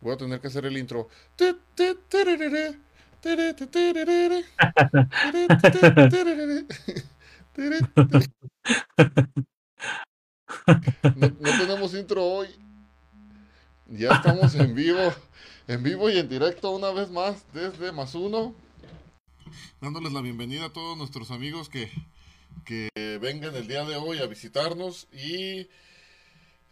Voy a tener que hacer el intro. No, tenemos intro hoy. Ya estamos en vivo, en vivo y en directo una vez más desde Más Uno. Dándoles la bienvenida a todos nuestros amigos que, que vengan el día de hoy a visitarnos y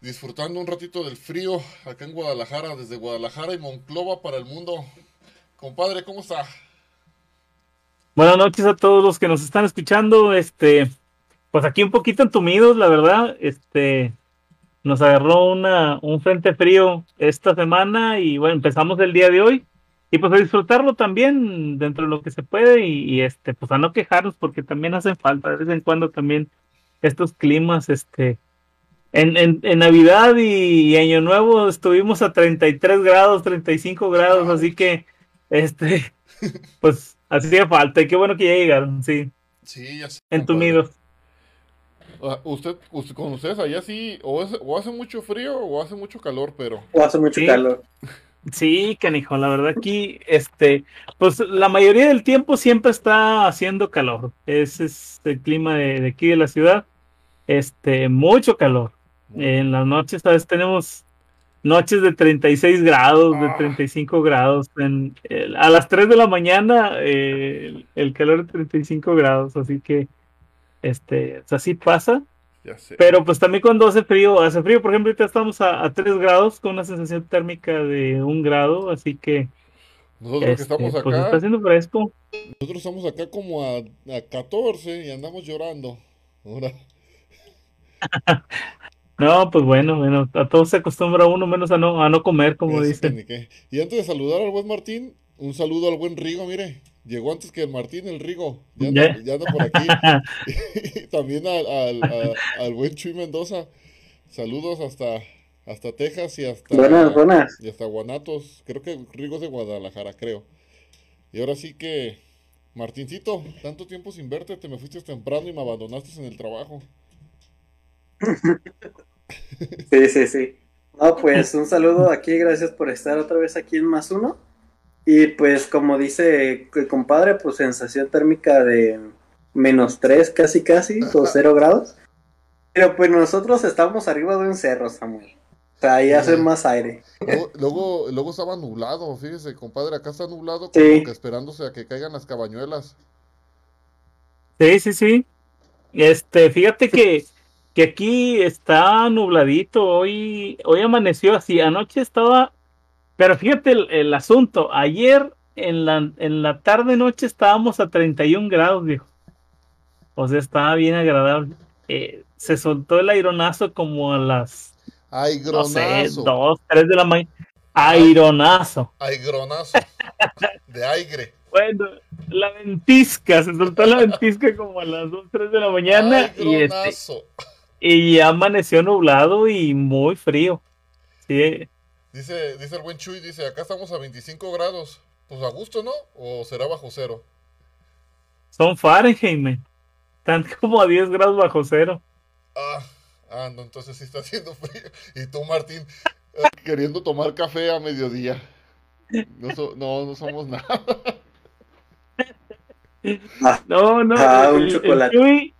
disfrutando un ratito del frío acá en Guadalajara, desde Guadalajara y Monclova para el mundo. Compadre, ¿cómo está? Buenas noches a todos los que nos están escuchando. Este, pues aquí un poquito entumidos, la verdad. Este, nos agarró una, un frente frío esta semana y bueno, empezamos el día de hoy. Y pues a disfrutarlo también dentro de lo que se puede y, y, este, pues a no quejarnos porque también hacen falta de vez en cuando también estos climas, este, en, en, en, Navidad y, Año Nuevo estuvimos a 33 grados, 35 grados, así que, este, pues hacía falta y qué bueno que ya llegaron, sí. Sí, ya sé. Entumidos. Usted, usted, con ustedes allá sí, o, es, o, hace mucho frío o hace mucho calor, pero. O hace mucho sí. calor. Sí, canijo, la verdad aquí, este, pues la mayoría del tiempo siempre está haciendo calor. Ese es el clima de, de aquí de la ciudad. Este, mucho calor. En las noches, a veces tenemos noches de 36 grados, de 35 grados. En, el, a las 3 de la mañana, eh, el, el, calor de 35 grados. Así que, este, así pasa. Ya sé. Pero pues también cuando hace frío, hace frío, por ejemplo, ahorita estamos a, a 3 grados con una sensación térmica de 1 grado. Así que, nosotros este, que estamos acá. Pues está haciendo fresco. Nosotros estamos acá como a, a 14 y andamos llorando. Ahora. No, pues bueno, bueno, a todos se acostumbra uno menos a no, a no comer, como dicen. Y antes de saludar al buen Martín, un saludo al buen Rigo, mire. Llegó antes que el Martín, el Rigo. Ya anda, ya anda por aquí. y también al, al, al, al, buen Chuy Mendoza. Saludos hasta, hasta Texas y hasta, buenas, buenas. y hasta Guanatos. Creo que Rigo es de Guadalajara, creo. Y ahora sí que, Martincito, tanto tiempo sin verte, te me fuiste temprano y me abandonaste en el trabajo. Sí, sí, sí. No, pues un saludo aquí, gracias por estar otra vez aquí en Más Uno. Y pues como dice el compadre, pues sensación térmica de menos 3 casi casi, o 0 grados. Pero pues nosotros estamos arriba de un cerro, Samuel. O sea, ahí sí. hace más aire. Luego, luego, luego, estaba nublado, fíjese, compadre, acá está nublado como sí. que esperándose a que caigan las cabañuelas. Sí, sí, sí. Este, fíjate que que aquí está nubladito, hoy, hoy amaneció así, anoche estaba, pero fíjate el, el asunto, ayer en la, en la tarde noche estábamos a 31 grados, viejo. O sea, estaba bien agradable. Eh, se soltó el aironazo como a las Aigronazo. No sé, dos, tres de la mañana. Aironazo. Aigronazo. De aire. Bueno, la ventisca, se soltó la ventisca como a las 2, 3 de la mañana. Aigronazo. Y este, y ya amaneció nublado y muy frío. Sí. Dice, dice el buen Chuy, dice, acá estamos a 25 grados. Pues a gusto, ¿no? ¿O será bajo cero? Son Fahrenheit, man. Están como a 10 grados bajo cero. Ah, ah, no, entonces sí está haciendo frío. Y tú, Martín, eh, queriendo tomar café a mediodía. No, so, no, no somos nada. No, no. Ah, un chocolate. El Chuy,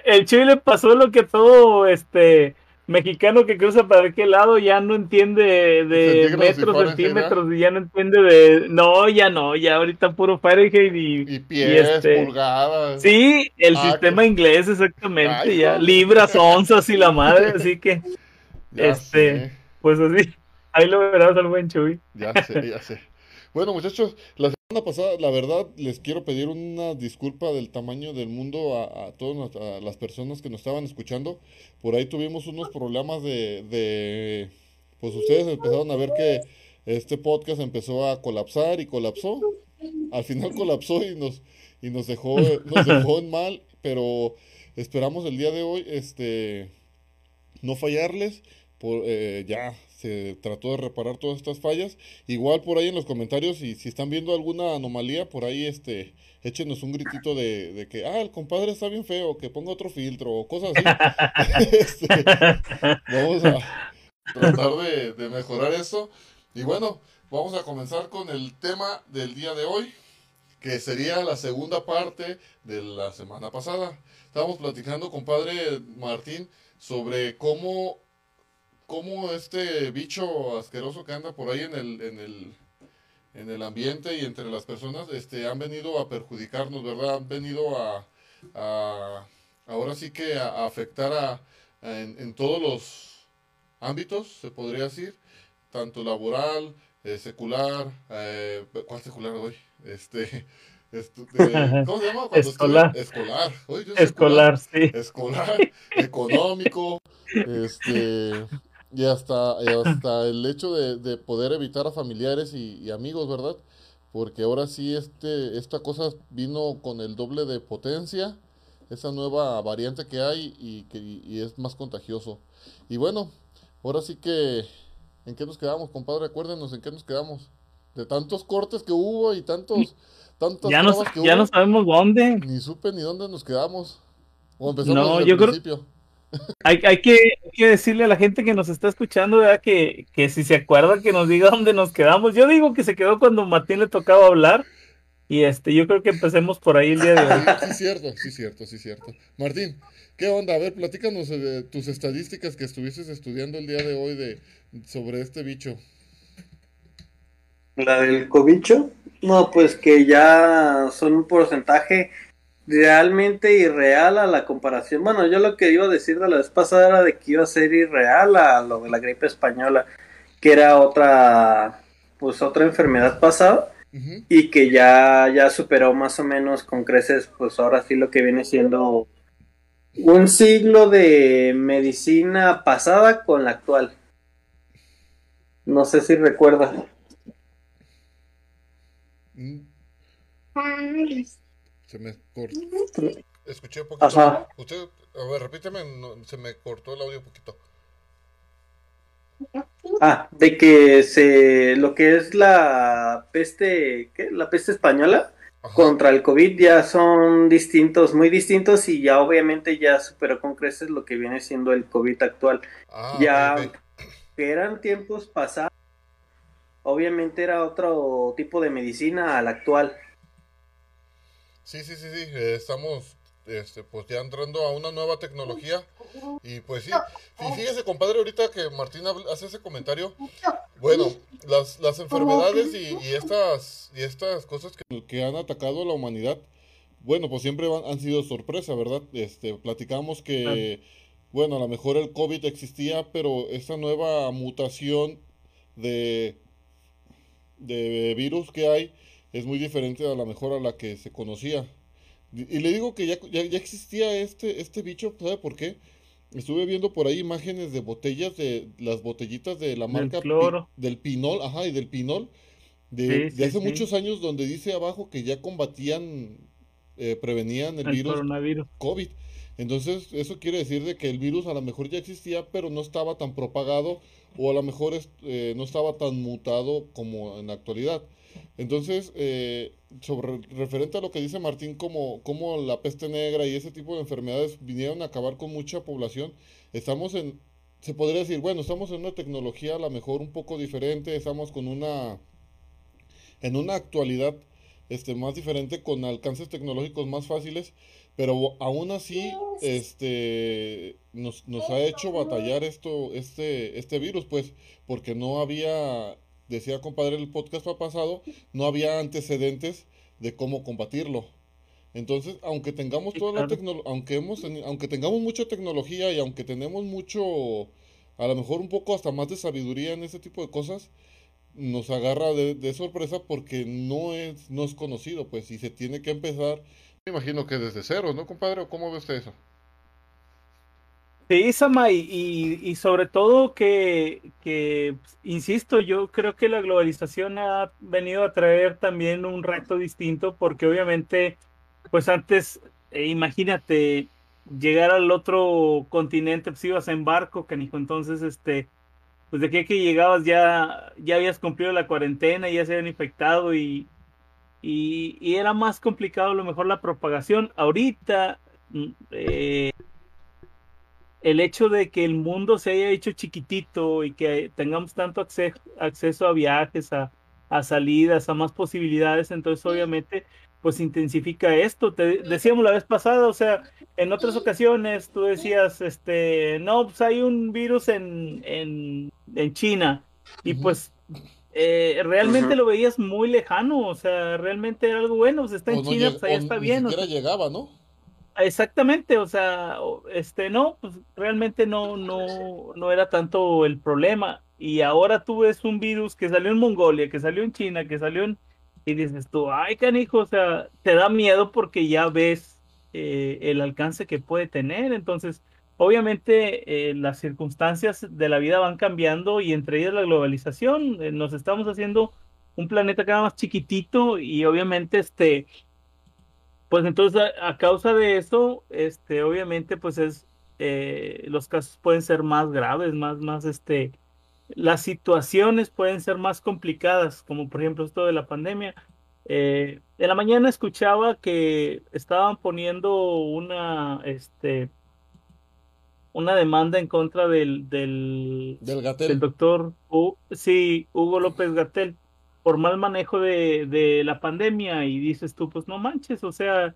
el Chuy le pasó lo que todo este mexicano que cruza para aquel lado ya no entiende de metros, centímetros y ya no entiende de no, ya no, ya ahorita puro Fahrenheit y, y pies, y este, pulgadas. Sí, el ah, sistema que... inglés exactamente, Ay, ya no. libras, onzas y la madre, así que ya este, sé. pues así, ahí lo verás al buen Chuy. Ya sé, ya sé. Bueno, muchachos, la semana pasada, la verdad, les quiero pedir una disculpa del tamaño del mundo a, a todas a las personas que nos estaban escuchando. Por ahí tuvimos unos problemas de, de, pues ustedes empezaron a ver que este podcast empezó a colapsar y colapsó. Al final colapsó y nos, y nos dejó, nos dejó en mal, pero esperamos el día de hoy, este, no fallarles. Por, eh, ya se trató de reparar todas estas fallas. Igual por ahí en los comentarios, y si están viendo alguna anomalía, por ahí este, échenos un gritito de, de que, ah, el compadre está bien feo, que ponga otro filtro, o cosas así. este, vamos a tratar de, de, mejorar eso. Y bueno, vamos a comenzar con el tema del día de hoy, que sería la segunda parte de la semana pasada. Estábamos platicando con padre Martín sobre cómo, cómo este bicho asqueroso que anda por ahí en el, en el, en el ambiente y entre las personas este, han venido a perjudicarnos, ¿verdad? Han venido a, a ahora sí que a, afectar a, en, en todos los ámbitos, se podría decir, tanto laboral, eh, secular, eh, ¿cuál secular hoy? Este, este ¿cómo se llama? Cuando escolar. escolar. escolar, sí. Escolar, económico, este, y hasta, y hasta el hecho de, de, poder evitar a familiares y, y, amigos, ¿verdad? Porque ahora sí este, esta cosa vino con el doble de potencia, esa nueva variante que hay y que y es más contagioso. Y bueno, ahora sí que ¿En qué nos quedamos, compadre? Acuérdenos en qué nos quedamos. De tantos cortes que hubo y tantos, tantas ya no, que ya no sabemos dónde. Ni supe ni dónde nos quedamos. O empezamos no, desde yo el creo... principio. Hay, hay, que, hay, que, decirle a la gente que nos está escuchando ¿verdad? Que, que si se acuerda que nos diga dónde nos quedamos. Yo digo que se quedó cuando Martín le tocaba hablar. Y este, yo creo que empecemos por ahí el día de hoy. Sí, cierto, sí, cierto, sí, cierto. Martín, ¿qué onda? A ver, platícanos de tus estadísticas que estuvieses estudiando el día de hoy de, sobre este bicho. La del cobicho, no, pues que ya son un porcentaje realmente irreal a la comparación. Bueno, yo lo que iba a decir de la vez pasada era de que iba a ser irreal a lo de la gripe española, que era otra, pues otra enfermedad pasada y que ya, ya superó más o menos con creces, pues ahora sí lo que viene siendo un siglo de medicina pasada con la actual. No sé si recuerda. Mm, Se me cortó. Escuché un poquito. Ajá. Usted, a ver, repíteme, no, se me cortó el audio un poquito. Ah, de que se lo que es la peste, ¿qué? La peste española Ajá. contra el COVID ya son distintos, muy distintos y ya obviamente ya superó con creces lo que viene siendo el COVID actual. Ah, ya que eran tiempos pasados, obviamente era otro tipo de medicina al actual. Sí, sí, sí, sí, eh, estamos este, pues ya entrando a una nueva tecnología y pues sí, sí, fíjese compadre ahorita que Martín hace ese comentario, bueno, las, las enfermedades y, y estas, y estas cosas que, que han atacado a la humanidad, bueno, pues siempre van- han sido sorpresa, ¿verdad? Este, platicamos que, bueno, a lo mejor el COVID existía, pero esta nueva mutación de, de virus que hay es muy diferente a lo mejor a la que se conocía. Y le digo que ya, ya, ya existía este, este bicho, ¿sabe por qué? Estuve viendo por ahí imágenes de botellas de las botellitas de la Del marca Pi- del Pinol, ajá, y del Pinol, de, Sí, de sí, hace sí. muchos años donde dice abajo que ya combatían, eh, prevenían el El virus coronavirus. COVID. Entonces, eso quiere decir de que el virus a lo mejor ya existía, pero no estaba tan propagado o a lo mejor eh, no estaba tan mutado como en la actualidad. Entonces, eh, sobre referente a lo que dice Martín, como, como la peste negra y ese tipo de enfermedades vinieron a acabar con mucha población, estamos en, se podría decir, bueno, estamos en una tecnología a lo mejor un poco diferente, estamos con una, en una actualidad este, más diferente, con alcances tecnológicos más fáciles, pero aún así este, nos, nos ha hecho batallar esto, este, este virus, pues, porque no había, decía compadre el podcast pasado, no había antecedentes de cómo combatirlo. Entonces, aunque tengamos toda la tecnología, aunque hemos aunque tengamos mucha tecnología y aunque tenemos mucho, a lo mejor un poco hasta más de sabiduría en ese tipo de cosas, nos agarra de, de sorpresa porque no es, no es conocido, pues, y se tiene que empezar, me imagino que desde cero, ¿no, compadre? ¿O ¿Cómo ve usted eso? Sí, Sama, y, y, y sobre todo que, insisto, yo creo que la globalización ha venido a traer también un reto distinto porque obviamente, pues antes, eh, imagínate, llegar al otro continente, pues ibas en barco, canijo, entonces, este, pues de aquí que llegabas ya, ya habías cumplido la cuarentena, ya se habían infectado y, y, y era más complicado a lo mejor la propagación. Ahorita, mm, eh, el hecho de que el mundo se haya hecho chiquitito y que tengamos tanto acceso, acceso a viajes, a, a salidas, a más posibilidades, entonces obviamente pues intensifica esto. Te decíamos la vez pasada, o sea, en otras ocasiones tú decías, este, no, pues hay un virus en, en, en China y pues eh, realmente lo veías muy lejano, o sea, realmente era algo bueno, pues está en China, pues allá está bien. Ni siquiera llegaba, ¿no? Exactamente, o sea, este, no, pues realmente no, no, no era tanto el problema. Y ahora tú ves un virus que salió en Mongolia, que salió en China, que salió en, y dices tú, ay, canijo, o sea, te da miedo porque ya ves eh, el alcance que puede tener. Entonces, obviamente, eh, las circunstancias de la vida van cambiando y entre ellas la globalización. Eh, nos estamos haciendo un planeta cada más chiquitito y obviamente, este, pues entonces a, causa de eso, este, obviamente, pues es, los casos pueden ser más graves, más, más, este, las situaciones pueden ser más complicadas, como por ejemplo esto de la pandemia. Eh, en la mañana escuchaba que estaban poniendo una, este, una demanda en contra del, del, del, doctor sí, Hugo López Gatel por mal manejo de, de la pandemia y dices tú, pues no manches, o sea,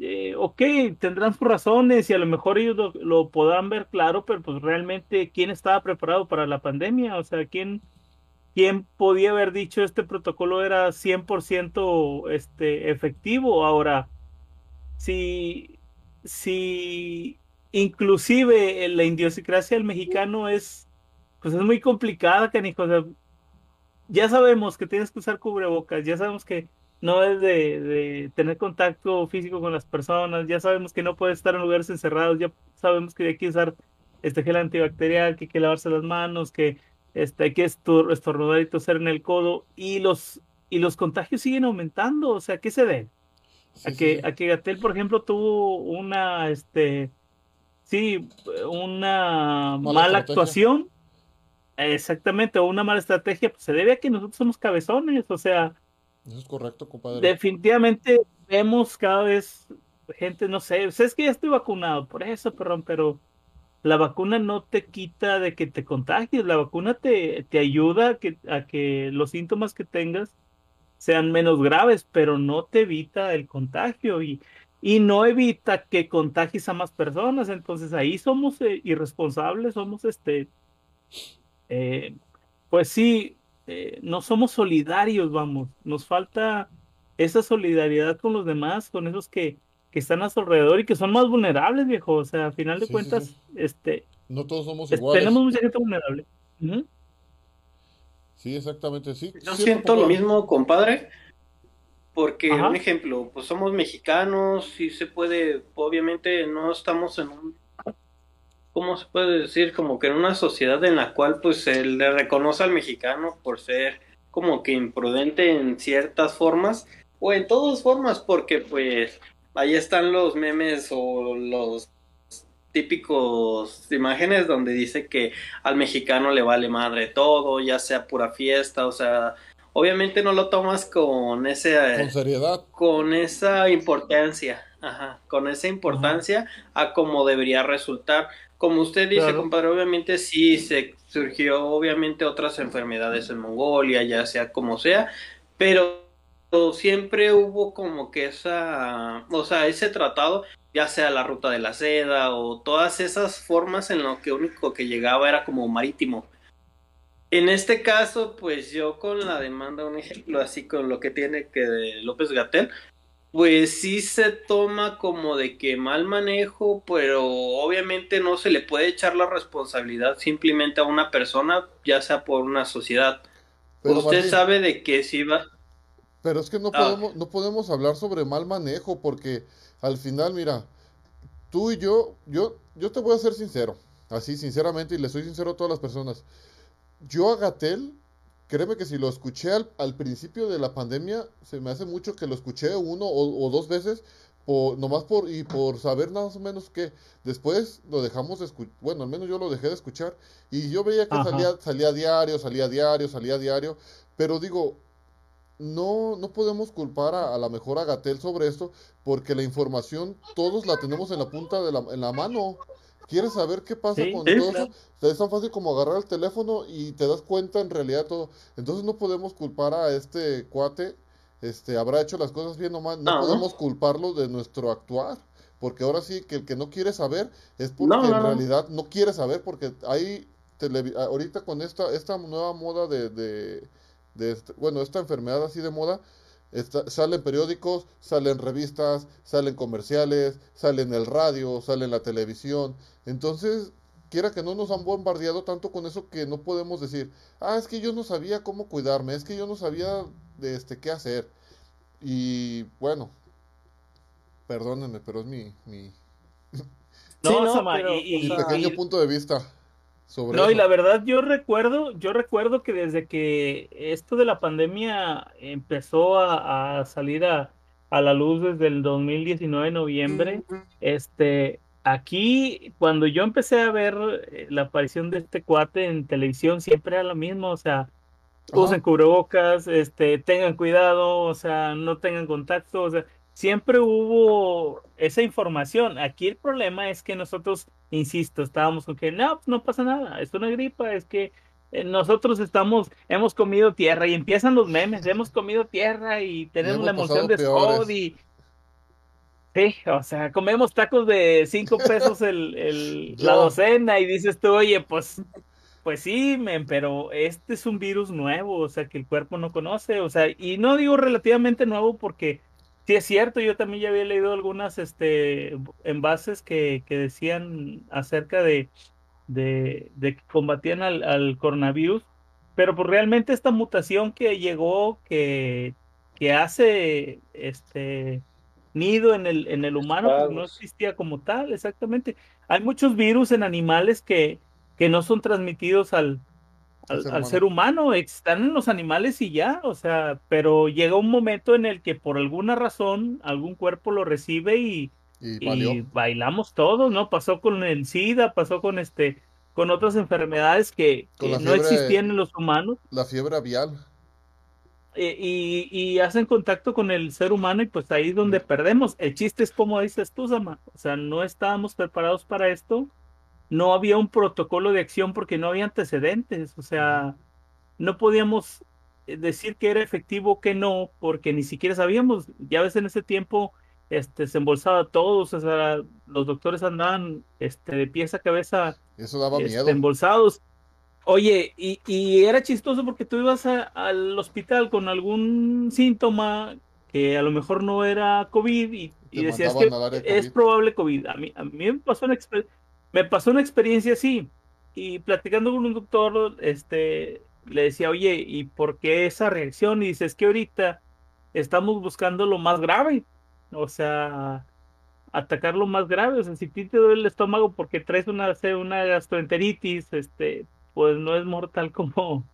eh, ok, tendrán sus razones y a lo mejor ellos lo, podrán ver claro, pero pues realmente, ¿quién estaba preparado para la pandemia? O sea, ¿quién, quién podía haber dicho este protocolo era 100% este, efectivo? Ahora, si, si inclusive la idiosincrasia del mexicano es, pues es muy complicada, canijo, o sea, ya sabemos que tienes que usar cubrebocas, ya sabemos que no es de, tener contacto físico con las personas, ya sabemos que no puedes estar en lugares encerrados, ya sabemos que hay que usar este gel antibacterial, que hay que lavarse las manos, que este, hay que estornudar y toser en el codo, y los, y los contagios siguen aumentando, o sea, ¿qué se ve? a, que, a que Gatel, por ejemplo, tuvo una, este, sí, una mala, actuación, exactamente, o una mala estrategia, pues se debe a que nosotros somos cabezones, o sea, eso es correcto, compadre. Definitivamente vemos cada vez gente, no sé, es que ya estoy vacunado, por eso, perdón, pero la vacuna no te quita de que te contagies, la vacuna te, te ayuda a que, a que los síntomas que tengas sean menos graves, pero no te evita el contagio y, y no evita que contagies a más personas. Entonces ahí somos eh, irresponsables, somos este, eh, pues sí, eh, no somos solidarios, vamos, nos falta esa solidaridad con los demás, con esos que, que están a su alrededor y que son más vulnerables, viejo, o sea, a final de cuentas, este... No todos somos iguales. Tenemos mucha gente vulnerable. Sí, exactamente, sí. Yo siento lo mismo, compadre, porque, un ejemplo, pues somos mexicanos, sí se puede, obviamente no estamos en un ¿cómo se puede decir? Como que en una sociedad en la cual pues se le reconoce al mexicano por ser como que imprudente en ciertas formas o en todas formas porque pues ahí están los memes o los típicos imágenes donde dice que al mexicano le vale madre todo, ya sea pura fiesta, o sea, obviamente no lo tomas con ese con seriedad, con esa importancia, ajá, con esa importancia a como debería resultar, como usted dice, compadre, obviamente sí se surgió obviamente otras enfermedades en Mongolia, ya sea como sea, pero siempre hubo como que esa, o sea, ese tratado, ya sea la ruta de la seda o todas esas formas en lo que único que llegaba era como marítimo. En este caso, pues yo con la demanda, un ejemplo así con lo que tiene que López Gatel, pues sí se toma como de que mal manejo, pero obviamente no se le puede echar la responsabilidad simplemente a una persona, ya sea por una sociedad. Usted sabe de que si va... Pero es que no, ah. podemos, no podemos hablar sobre mal manejo porque al final, mira, tú y yo, yo, yo te voy a ser sincero, así sinceramente, y le soy sincero a todas las personas. Yo a Gatel créeme que si lo escuché al, principio de la pandemia, se me hace mucho que lo escuché uno o, dos veces, por, nomás por, y por saber más o menos que después lo dejamos de escuchar, bueno, al menos yo lo dejé de escuchar, y yo veía que salía, salía diario, salía diario, salía diario, pero digo, no, no podemos culpar a, la mejor Agatel sobre esto, porque la información todos la tenemos en la punta de la, en la mano. ¿Quieres saber qué pasa Sí, con sí, todo claro. eso? Es tan fácil como agarrar el teléfono y te das cuenta en realidad todo. Entonces no podemos culpar a este cuate, este, habrá hecho las cosas bien o mal, no No. podemos culparlo de nuestro actuar, porque ahora sí que el que no quiere saber es porque No, no, en realidad no quiere saber, porque hay ahorita con esta, esta nueva moda de, de, de este- bueno, esta enfermedad así de moda, Está- salen periódicos, salen revistas, salen comerciales, sale en el radio, sale en la televisión. Entonces, quiera que no nos han bombardeado tanto con eso que no podemos decir, ah, es que yo no sabía cómo cuidarme, es que yo no sabía de este qué hacer. Y bueno, perdónenme, pero es mi, mi, No, Sí, no, Sama, pero, y, mi y- o sea, pequeño y- punto de vista sobre No, y la verdad yo recuerdo, yo recuerdo que desde que esto de la pandemia empezó a, a salir a, a la luz desde el 2019, noviembre, este, aquí cuando yo empecé a ver eh, la aparición de este cuate en televisión, siempre era lo mismo, o sea, usen Ajá. cubrebocas, este, tengan cuidado, o sea, no tengan contacto, o sea, siempre hubo esa información. Aquí el problema es que nosotros, insisto, estábamos con que no, pues no pasa nada, es una gripa, es que eh, nosotros estamos, hemos comido tierra y empiezan los memes, hemos comido tierra y tenemos hemos la emoción de y sí, o sea, comemos tacos de cinco pesos el, el- la docena y dices tú, oye, pues pues sí, men, pero este es un virus nuevo, o sea, que el cuerpo no conoce, o sea, y no digo relativamente nuevo porque sí es cierto, yo también ya había leído algunas este, envases que, que decían acerca de, de, de que combatían al, al coronavirus, pero pues realmente esta mutación que llegó, que, que hace este nido en el, en el humano, pues no existía como tal, exactamente. Hay muchos virus en animales que, que no son transmitidos al, Al ser al humano. ser humano, están en los animales y ya, o sea, pero llega un momento en el que por alguna razón algún cuerpo lo recibe y, Y bailamos todos, ¿no? Pasó con el SIDA, pasó con este, con otras enfermedades que, no existían en los humanos La fiebre avial. eh, y, y hacen contacto con el ser humano y pues ahí es donde perdemos. El chiste es como dices tú, Sama, o sea, no estábamos preparados para esto, no había un protocolo de acción porque no había antecedentes, o sea, no podíamos eh, decir que era efectivo o que no, porque ni siquiera sabíamos, ya ves en ese tiempo este, se embolsaba todos, o sea, los doctores andaban este, de pies a cabeza Eso daba este, miedo. embolsados. Oye, y, y era chistoso porque tú ibas a- al hospital con algún síntoma que a lo mejor no era COVID y, y decías que es probable COVID. A mí, a mí me pasó una, exper- me pasó una experiencia así y platicando con un doctor, este, le decía, oye, ¿y por qué esa reacción? Y dices que ahorita estamos buscando lo más grave, o sea, atacar lo más grave, o sea, si ti te duele el estómago porque traes una, una gastroenteritis, este, pues no es mortal como,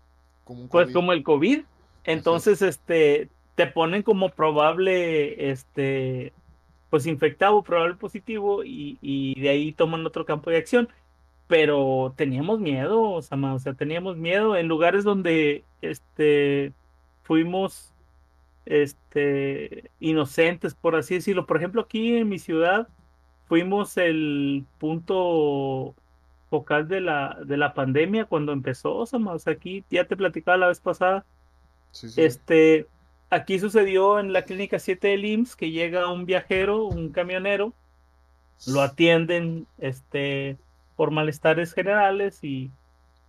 pues COVID. como el COVID. Entonces, este, te ponen como probable, este, pues infectado, probable positivo, y, y de ahí toman otro campo de acción. Pero teníamos miedo, Sama, o sea, teníamos miedo en lugares donde, este, fuimos, este, inocentes, por así decirlo. Por ejemplo, aquí en mi ciudad fuimos el punto focal de la, de la pandemia cuando empezó, Sama. O sea, aquí ya te platicaba la vez pasada. Sí, sí. Este, aquí sucedió en la clínica 7 del IMSS que llega un viajero, un camionero, lo atienden, este, por malestares generales y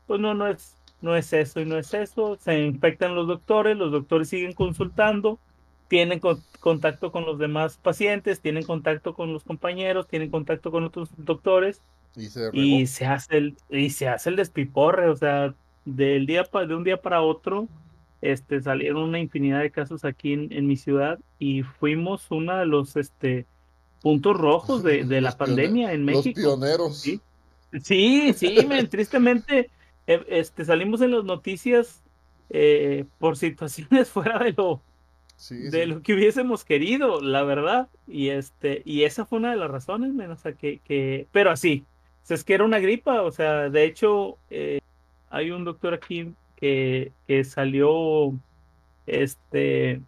pues no, no es, no es eso y no es eso. Se infectan los doctores, los doctores siguen consultando, tienen con- contacto con los demás pacientes, tienen contacto con los compañeros, tienen contacto con otros doctores Y se y se hace el y se hace el despiporre, o sea, del día pa- de un día para otro este salieron una infinidad de casos aquí en, en mi ciudad y fuimos uno de los este puntos rojos de, de la Los pandemia en Los México. pioneros. Sí. Sí, sí, men, tristemente eh, este salimos en las noticias eh, por situaciones fuera de lo Sí, de sí. lo que hubiésemos querido, la verdad. Y este, y esa fue una de las razones, men, o sea, que, que, pero así, o sea, es que era una gripa, o sea, de hecho, eh, hay un doctor aquí que, que salió, este,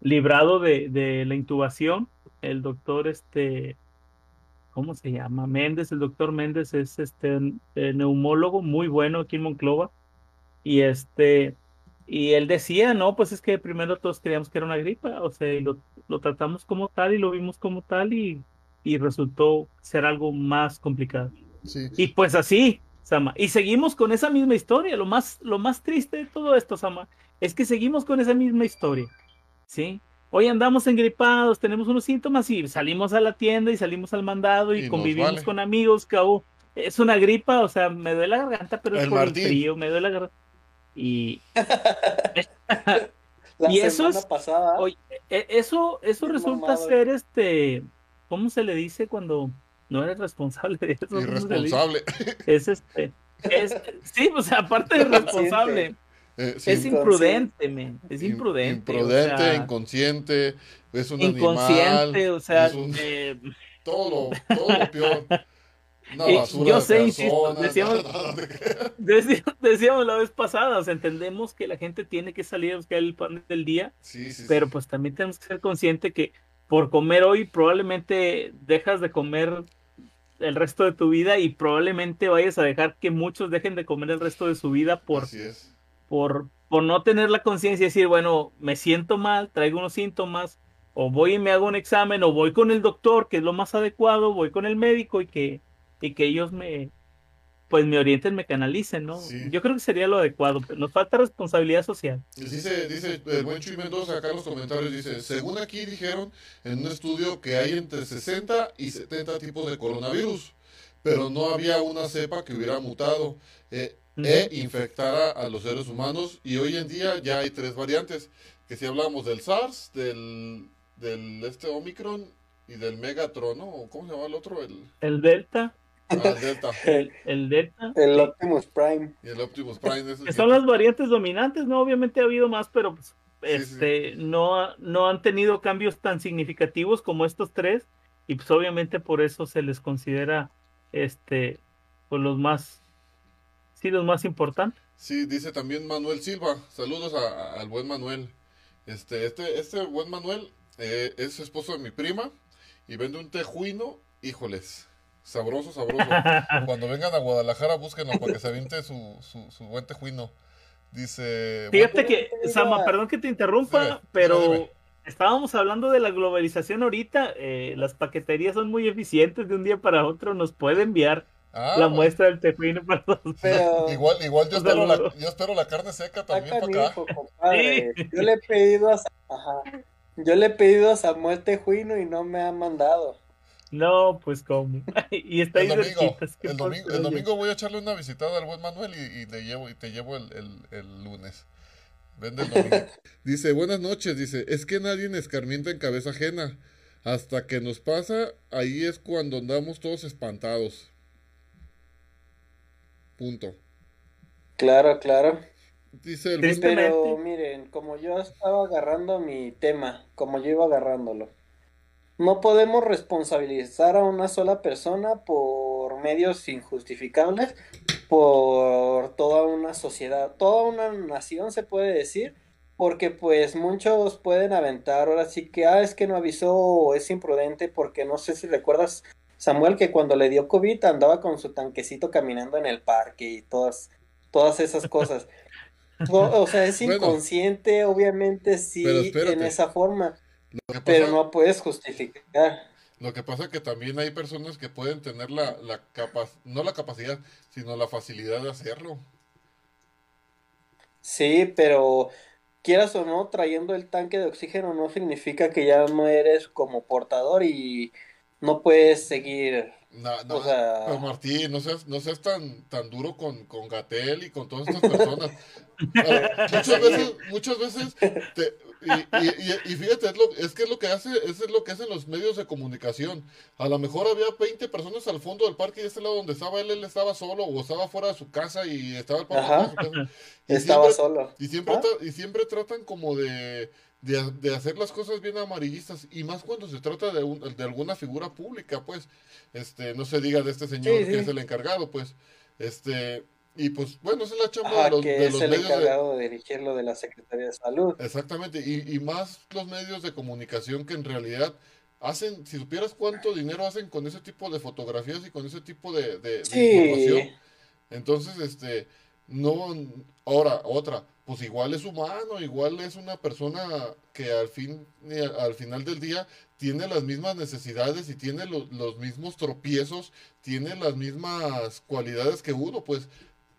librado de, de la intubación, el doctor, este, ¿cómo se llama? Méndez, el doctor Méndez es este neumólogo muy bueno aquí en Monclova. Y este, y él decía, no, pues es que primero todos creíamos que era una gripa, o sea, lo, lo tratamos como tal y lo vimos como tal y, y resultó ser algo más complicado. Sí. Y pues así, Sama. Y seguimos con esa misma historia. Lo más, lo más triste de todo esto, Sama, es que seguimos con esa misma historia. ¿Sí? Hoy andamos engripados, tenemos unos síntomas y salimos a la tienda y salimos al mandado y, Y convivimos vale. con amigos, que oh, es una gripa, o sea, me duele la garganta, pero es El por Martín. el frío, me duele la garganta. Y, La Y eso semana es- pasada, Oye, e- eso, eso resulta mamado. ser este, ¿cómo se le dice cuando no eres responsable de eso? Irresponsable. Es este, es, sí, o sea, aparte de responsable, Eh, es imprudente, men, es im- imprudente. o Imprudente, sea, inconsciente, es un inconsciente, animal, o sea, es un- eh, todo, lo- todo lo peor. Una Y basura yo de sé, insisto, decíamos- decíamos la vez pasada, o sea, entendemos que la gente tiene que salir a buscar el pan del día, Sí, sí, pero pues también tenemos que ser conscientes que por comer hoy probablemente dejas de comer el resto de tu vida y probablemente vayas a dejar que muchos dejen de comer el resto de su vida por, por, por no tener la conciencia y decir, bueno, me siento mal, traigo unos síntomas, o voy y me hago un examen, o voy con el doctor, que es lo más adecuado, voy con el médico y que, y que ellos me, pues me orienten, me canalicen, ¿no? Sí. Yo creo que sería lo adecuado, pero nos falta responsabilidad social. Dice, dice el buen Chuy Mendoza acá en los comentarios, dice, según aquí dijeron en un estudio que hay entre 60 y 70 tipos de coronavirus, pero no había una cepa que hubiera mutado eh, e infectara a los seres humanos y hoy en día ya hay tres variantes, que si hablamos del SARS, del, del este Omicron y del Megatron, ¿no? ¿O ¿Cómo se llama el otro? El, El Delta, ah, el Delta el, el Delta. el Optimus Prime. y el Optimus Prime. esos que que- son las variantes dominantes, ¿no? Obviamente ha habido más, pero pues, Sí, sí. este, No, ha- no han tenido cambios tan significativos como estos tres, y pues obviamente por eso se les considera este pues los más sí los más importantes. Sí, dice también Manuel Silva. Saludos a- a- al buen Manuel. Este, este, este buen Manuel eh, es esposo de mi prima y vende un tejuino, híjoles, sabroso, sabroso. Cuando vengan a Guadalajara, búsquenlo para que se aviente su, su, su buen tejuino. Dice, Fíjate bueno, que, pero- Sama, perdón que te interrumpa, Dime, pero dime. estábamos hablando de la globalización ahorita, eh, las paqueterías son muy eficientes, de un día para otro nos puede enviar ah, la bueno, muestra del tejuino para todos. Pero igual, igual yo espero, la, yo espero la carne seca está también para acá. compadre. Sí. Yo le he pedido a ajá. Yo le he pedido a Samuel Tejuino y no me ha mandado. No, pues como. y está ahí El domingo, cerquitas, ¿qué el domingo, el domingo voy a echarle una visitada al buen Manuel y, y te llevo, y te llevo el, el- el lunes. Vende el domingo. dice, buenas noches, dice, es que nadie escarmienta en cabeza ajena. Hasta que nos pasa, ahí es cuando andamos todos espantados. Punto. Claro, claro. Dice el. Pero miren, como yo estaba agarrando mi tema, como yo iba agarrándolo, no podemos responsabilizar a una sola persona por medios injustificables, por toda una sociedad, toda una nación se puede decir, porque pues muchos pueden aventar ahora sí que, ah, es que no avisó o es imprudente, porque no sé si recuerdas, Samuel, que cuando le dio COVID andaba con su tanquecito caminando en el parque y todas, todas esas cosas. O, o sea, es Bueno. inconsciente, obviamente sí, en esa forma, Lo que, pero no puedes justificar. lo que pasa que también hay personas que pueden tener la, la capa- no la capacidad, sino la facilidad de hacerlo. Sí, pero quieras o no, trayendo el tanque de oxígeno no significa que ya no eres como portador y no puedes seguir. Na- na- O sea- pero Martín, no seas, no seas tan, tan duro con, con Gatel y con todas estas personas. Muchas veces, muchas veces, te- y, y- y- y fíjate, es, lo, es que es lo que hace, es lo que hacen los medios de comunicación. A lo mejor había 20 personas al fondo del parque y este lado donde estaba él, él estaba solo o estaba fuera de su casa y estaba el de su casa. Y Estaba siempre- solo. y siempre, ¿Ah? y siempre tratan como de, de, de hacer las cosas bien amarillistas, y más cuando se trata de, un- de alguna figura pública, pues, este, no se diga de este señor Sí, que es el encargado, pues, este, y pues, bueno, esa es la chamba Ajá, de los, que de es los el medios encargado de dirigir lo de la Secretaría de Salud. exactamente, y, y más los medios de comunicación que en realidad hacen, si supieras cuánto dinero hacen con ese tipo de fotografías y con ese tipo de, de- información. Entonces, este, no, ahora, otra, pues igual es humano, igual es una persona que al fin, y al al final del día tiene las mismas necesidades y tiene lo- los mismos tropiezos, tiene las mismas cualidades que uno, pues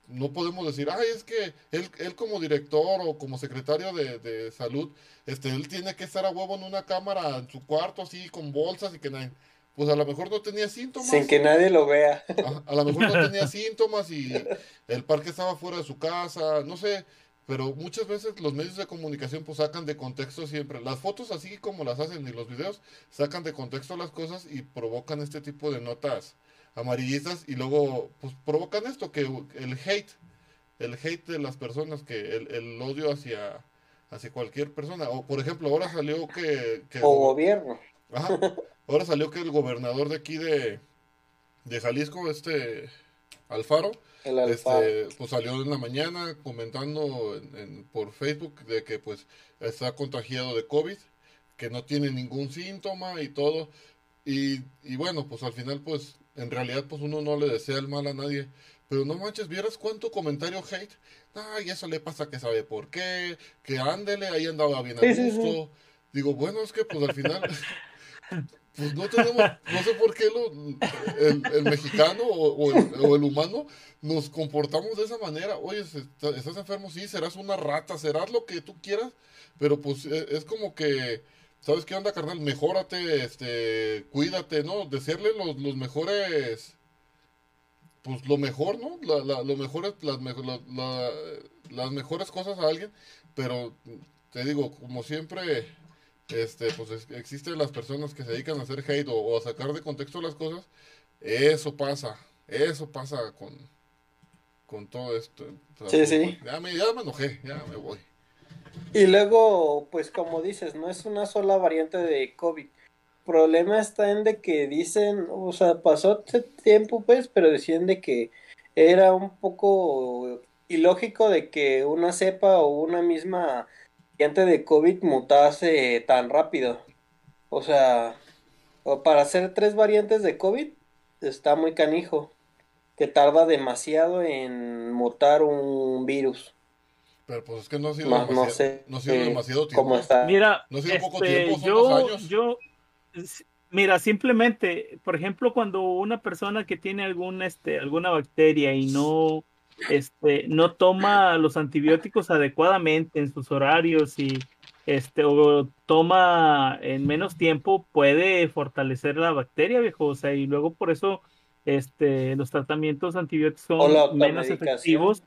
no podemos decir, ay, es que él, él como director o como secretario de, de salud, este, él tiene que estar a huevo en una cámara en su cuarto así con bolsas y que nadie, pues a lo mejor no tenía síntomas. Sin que nadie lo vea. A, a lo mejor no tenía síntomas y el parque estaba fuera de su casa, no sé, pero muchas veces los medios de comunicación pues sacan de contexto siempre. Las fotos así como las hacen y los videos sacan de contexto las cosas y provocan este tipo de notas amarillistas y luego pues provocan esto, que el hate, el hate de las personas, que el, el odio hacia, hacia cualquier persona. O por ejemplo, ahora salió que... que O gobierno. Ajá. Ahora salió que el gobernador de aquí de, de Jalisco, este Alfaro, El alfa. este, pues salió en la mañana comentando en- en- por Facebook de que pues está contagiado de COVID, que no tiene ningún síntoma y todo. Y, y bueno, pues al final pues en realidad pues uno no le desea el mal a nadie. Pero no manches, ¿vieras cuánto comentario hate? Ay, eso le pasa que sabe por qué, que ándele, ahí andaba bien a Sí, sí, sí. gusto. Digo, bueno, es que pues al final, pues no tenemos, no sé por qué lo, el, el mexicano o, o el, humano nos comportamos de esa manera. Oye, estás enfermo, sí, serás una rata, serás lo que tú quieras, pero pues e- es como que, ¿sabes qué onda, carnal? Mejórate, este, cuídate, ¿no? Desearle los, los mejores, pues lo mejor, ¿no? La, la- lo mejor las, las mejores cosas a alguien, pero te digo, como siempre, este, pues es- existen las personas que se dedican a hacer hate o, o a sacar de contexto las cosas, eso pasa, eso pasa con, con todo esto. O sea, Sí, pues, sí. Ya me, ya me enojé, ya me voy. Y luego, pues como dices, no es una sola variante de COVID. problema está en de que dicen, o sea, pasó tiempo pues, pero decían de que era un poco ilógico de que una cepa o una misma variante de COVID mutase tan rápido. O sea, para hacer tres variantes de COVID está muy canijo, que tarda demasiado en mutar un virus. Pero pues es que no ha sido, No, no demasiado, sé no ha sido eh, demasiado tiempo. cómo está. Mira, No ha sido poco este, tiempo, son yo, dos años. yo, mira, simplemente, por ejemplo, cuando una persona que tiene algún, este, alguna bacteria y no, este, no toma los antibióticos adecuadamente en sus horarios y, este, o toma en menos tiempo, puede fortalecer la bacteria, viejo, o sea, y luego por eso, este, los tratamientos antibióticos son menos efectivos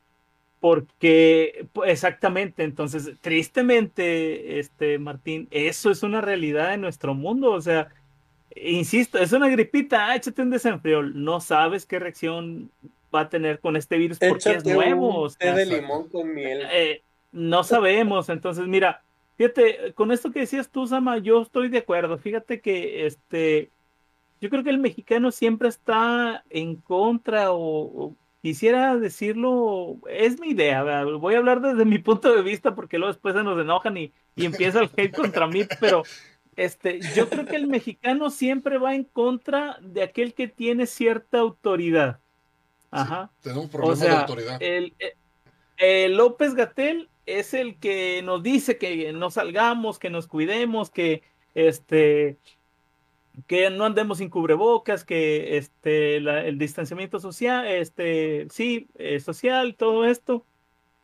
porque exactamente, entonces tristemente, este Martín, eso es una realidad en nuestro mundo, o sea, insisto, es una gripita, ah, échate un desenfriol, no sabes qué reacción va a tener con este virus porque es Échate nuevo, un té de limón con miel. eh, no sabemos, entonces mira, fíjate, con esto que decías tú, Sama, yo estoy de acuerdo, fíjate que este, yo creo que el mexicano siempre está en contra o, o quisiera decirlo, es mi idea, ¿verdad? voy a hablar desde mi punto de vista porque luego después se nos enojan y, y empieza el hate contra mí, pero este, yo creo que el mexicano siempre va en contra de aquel que tiene cierta autoridad. Ajá. Tenemos O problemas de sea, autoridad. el, eh, el López Gatel es el que nos dice que no salgamos, que nos cuidemos, que este que no andemos sin cubrebocas, que este la- el distanciamiento social, este sí, eh, social, todo esto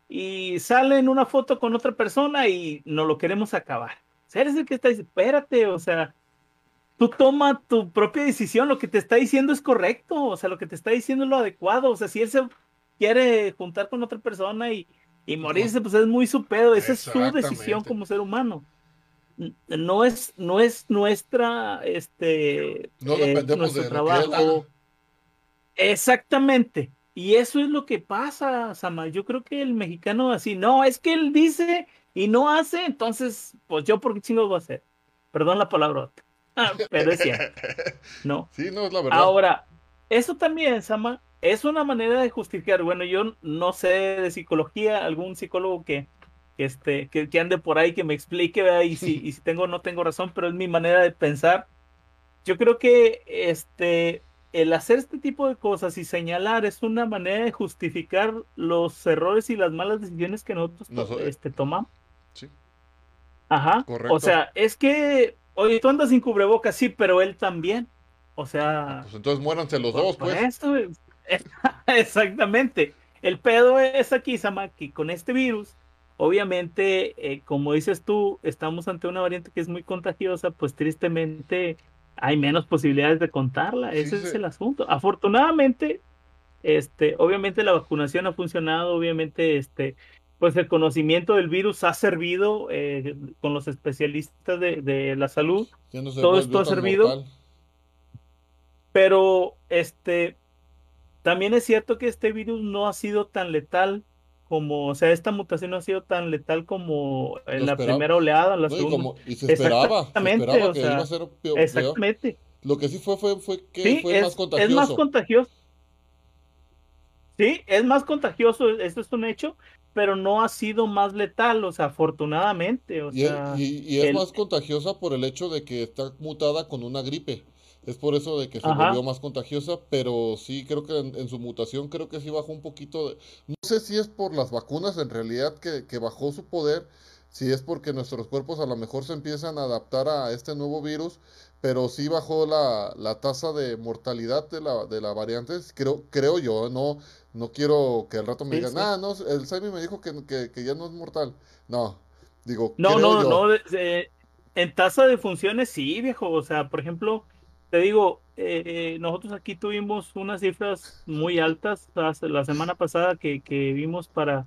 y sale en una foto con otra persona y no lo queremos acabar. O sea, eres el que está diciendo, espérate, o sea, tú toma tu propia decisión, lo que te está diciendo es correcto, o sea, lo que te está diciendo es lo adecuado, o sea, si él se quiere juntar con otra persona y, y morirse, pues es muy su pedo, esa es su decisión como ser humano. No es, no es nuestra, este, No eh, dependemos de trabajo. Exactamente. Y eso es lo que pasa, Sama. Yo creo que el mexicano así, no, es que él dice y no hace, entonces, pues yo por qué chingados voy a hacer. Perdón la palabra, pero es cierto, ¿no? Sí, no, es la verdad. Ahora, eso también, Sama, es una manera de justificar. Bueno, yo no sé de psicología, algún psicólogo que, que, este, que, que ande por ahí que me explique, ¿verdad? Y si, y si tengo o no tengo razón, pero es mi manera de pensar. yo creo que este, el hacer este tipo de cosas y señalar es una manera de justificar los errores y las malas decisiones que nosotros este, tomamos. Sí. Ajá. Correcto. O sea, es que, oye, tú andas sin cubrebocas, sí, pero él también. O sea. Pues entonces muéranse los dos, pues. exactamente. El pedo es aquí, Sama, que con este virus, obviamente, eh, como dices tú, estamos ante una variante que es muy contagiosa, pues tristemente hay menos posibilidades de contarla. Ese es el asunto. Afortunadamente, este, obviamente la vacunación ha funcionado, obviamente, este, pues el conocimiento del virus ha servido eh, con los especialistas de, la salud. Todo esto ha servido. Pero, este, también es cierto que este virus no ha sido tan letal como, o sea, esta mutación no ha sido tan letal como en la primera oleada, la segunda. y se esperaba, exactamente, se esperaba que iba a ser peor, Exactamente. Lo que sí fue fue, fue que fue más contagioso. Es más contagioso. Sí, es más contagioso, esto es un hecho, pero no ha sido más letal, o sea, afortunadamente. O y, sea, y, es más contagiosa por el hecho de que está mutada con una gripe. Es por eso de que se volvió más contagiosa, pero sí creo que en, su mutación creo que sí bajó un poquito. De... No sé si es por las vacunas en realidad que, que bajó su poder, si es porque nuestros cuerpos a lo mejor se empiezan a adaptar a este nuevo virus, pero sí bajó la, la tasa de mortalidad de la, de la variante, creo, creo yo, no, no quiero que al rato me digan, ah, no, el Saimi me dijo que, que, ya no es mortal. No, digo, no, no, no, en tasa de funciones sí, viejo, o sea, por ejemplo, te digo, eh, nosotros aquí tuvimos unas cifras muy altas la semana pasada que, que vimos para,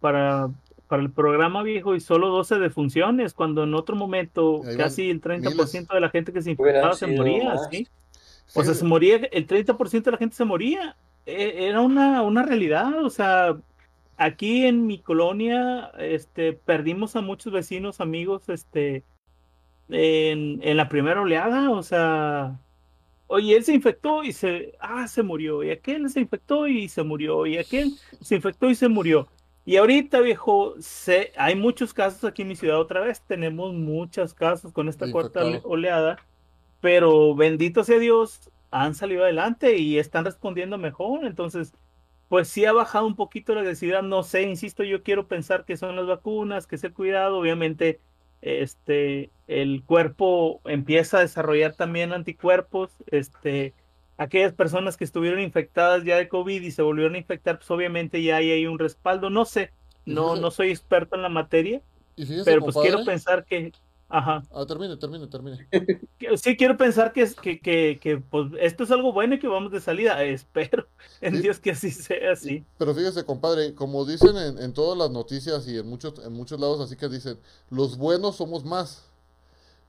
para, para el programa viejo y solo 12 defunciones, cuando en otro momento casi el 30% de la gente que se infectaba se moría, ¿sí? O sea, se moría, el 30% de la gente se moría. E, era una, una realidad, o sea, aquí en mi colonia, este, perdimos a muchos vecinos, amigos, este, en, en la primera oleada, o sea, oye, él se infectó y se, ah, se murió, y aquel se infectó y se murió, y aquel se infectó y se murió. Y ahorita, viejo, se, hay muchos casos aquí en mi ciudad otra vez, tenemos muchos casos con esta cuarta oleada, pero bendito sea Dios, han salido adelante y están respondiendo mejor, entonces, pues sí ha bajado un poquito la densidad, no sé, insisto, yo quiero pensar que son las vacunas, que es el cuidado, obviamente este, el cuerpo empieza a desarrollar también anticuerpos, este, aquellas personas que estuvieron infectadas ya de COVID y se volvieron a infectar, pues obviamente ya hay ahí un respaldo, no sé, no, no soy experto en la materia, pero pues quiero pensar que, Ajá. Ah, termine, termine, termine. Sí, quiero pensar que, es, que, que, que pues, esto es algo bueno y que vamos de salida. Espero en Dios que así sea, así. Pero fíjese, compadre, como dicen en, en, todas las noticias y en muchos, en muchos lados, así que dicen, los buenos somos más.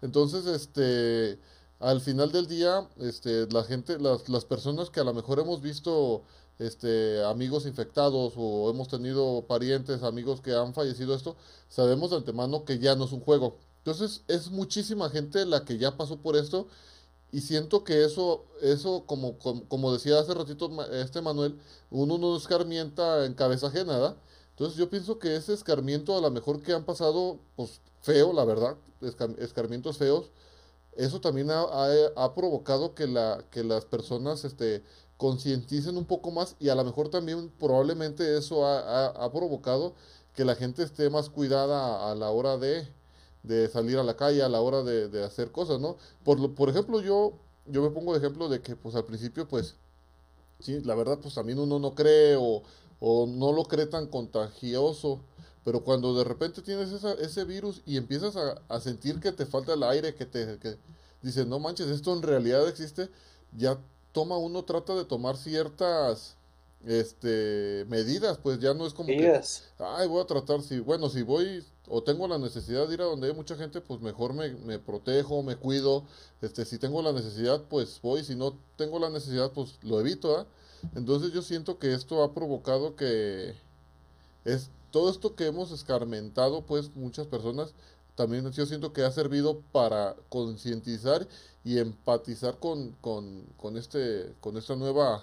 Entonces, este, al final del día, este, la gente, las, las personas que a lo mejor hemos visto este, amigos infectados o hemos tenido parientes, amigos que han fallecido esto, sabemos de antemano que ya no es un juego entonces es muchísima gente la que ya pasó por esto y siento que eso, eso como, como, decía hace ratito este Manuel, uno no escarmienta en cabeza ajena, ¿verdad? Entonces yo pienso que ese escarmiento a lo mejor que han pasado, pues feo, la verdad, escarmientos feos, eso también ha, provocado que, la, que las personas este, concienticen un poco más y a lo mejor también probablemente eso ha, provocado que la gente esté más cuidada a la hora de salir a la calle a la hora de, hacer cosas, ¿no? Por, por ejemplo, yo, yo me pongo de ejemplo de que, pues, al principio, pues, sí, la verdad, pues, también uno no cree o no lo cree tan contagioso, pero cuando de repente tienes esa, ese virus y empiezas a, a, sentir que te falta el aire, que te que dices, no manches, esto en realidad existe, ya toma uno, trata de tomar ciertas este medidas, pues ya no es como que, ay, voy a tratar, si, bueno, si voy o tengo la necesidad de ir a donde hay mucha gente, pues mejor me, me, protejo, me cuido. Este, si tengo la necesidad, pues voy. Si no tengo la necesidad, pues lo evito. Entonces yo siento que esto ha provocado que es todo esto que hemos escarmentado, pues muchas personas, también yo siento que ha servido para concientizar y empatizar con, con, con, este, con esta nueva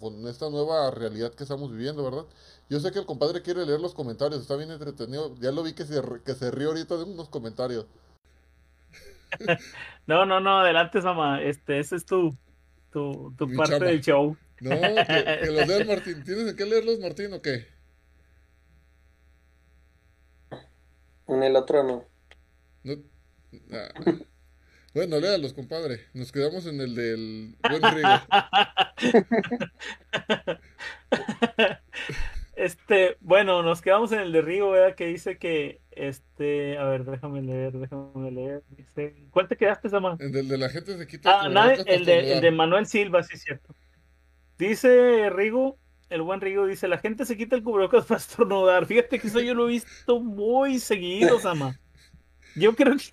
con esta nueva realidad que estamos viviendo, ¿verdad? Yo sé que el compadre quiere leer los comentarios, está bien entretenido. Ya lo vi que se, que se rió ahorita de unos comentarios. no, no, no, adelante, Sama. Este, ese es tu, tu, tu parte del show. No, que, que los lea el Martín. ¿Tienes que leerlos, Martín, o qué? En el otro no. No, ah. Bueno, léalos, compadre. Nos quedamos en el del buen Rigo. Este, bueno, nos quedamos en el de Rigo, ¿verdad? Que dice que, este, a ver, déjame leer, déjame leer. Dice, ¿cuál te quedaste, Sama? En el de la gente se quita Ah, el nada, el de, el de. Manuel Silva, sí es cierto. Dice Rigo, el buen Rigo, dice, la gente se quita el cubrebocas para estornudar. Fíjate que eso yo lo he visto muy seguido, Sama. Yo creo que,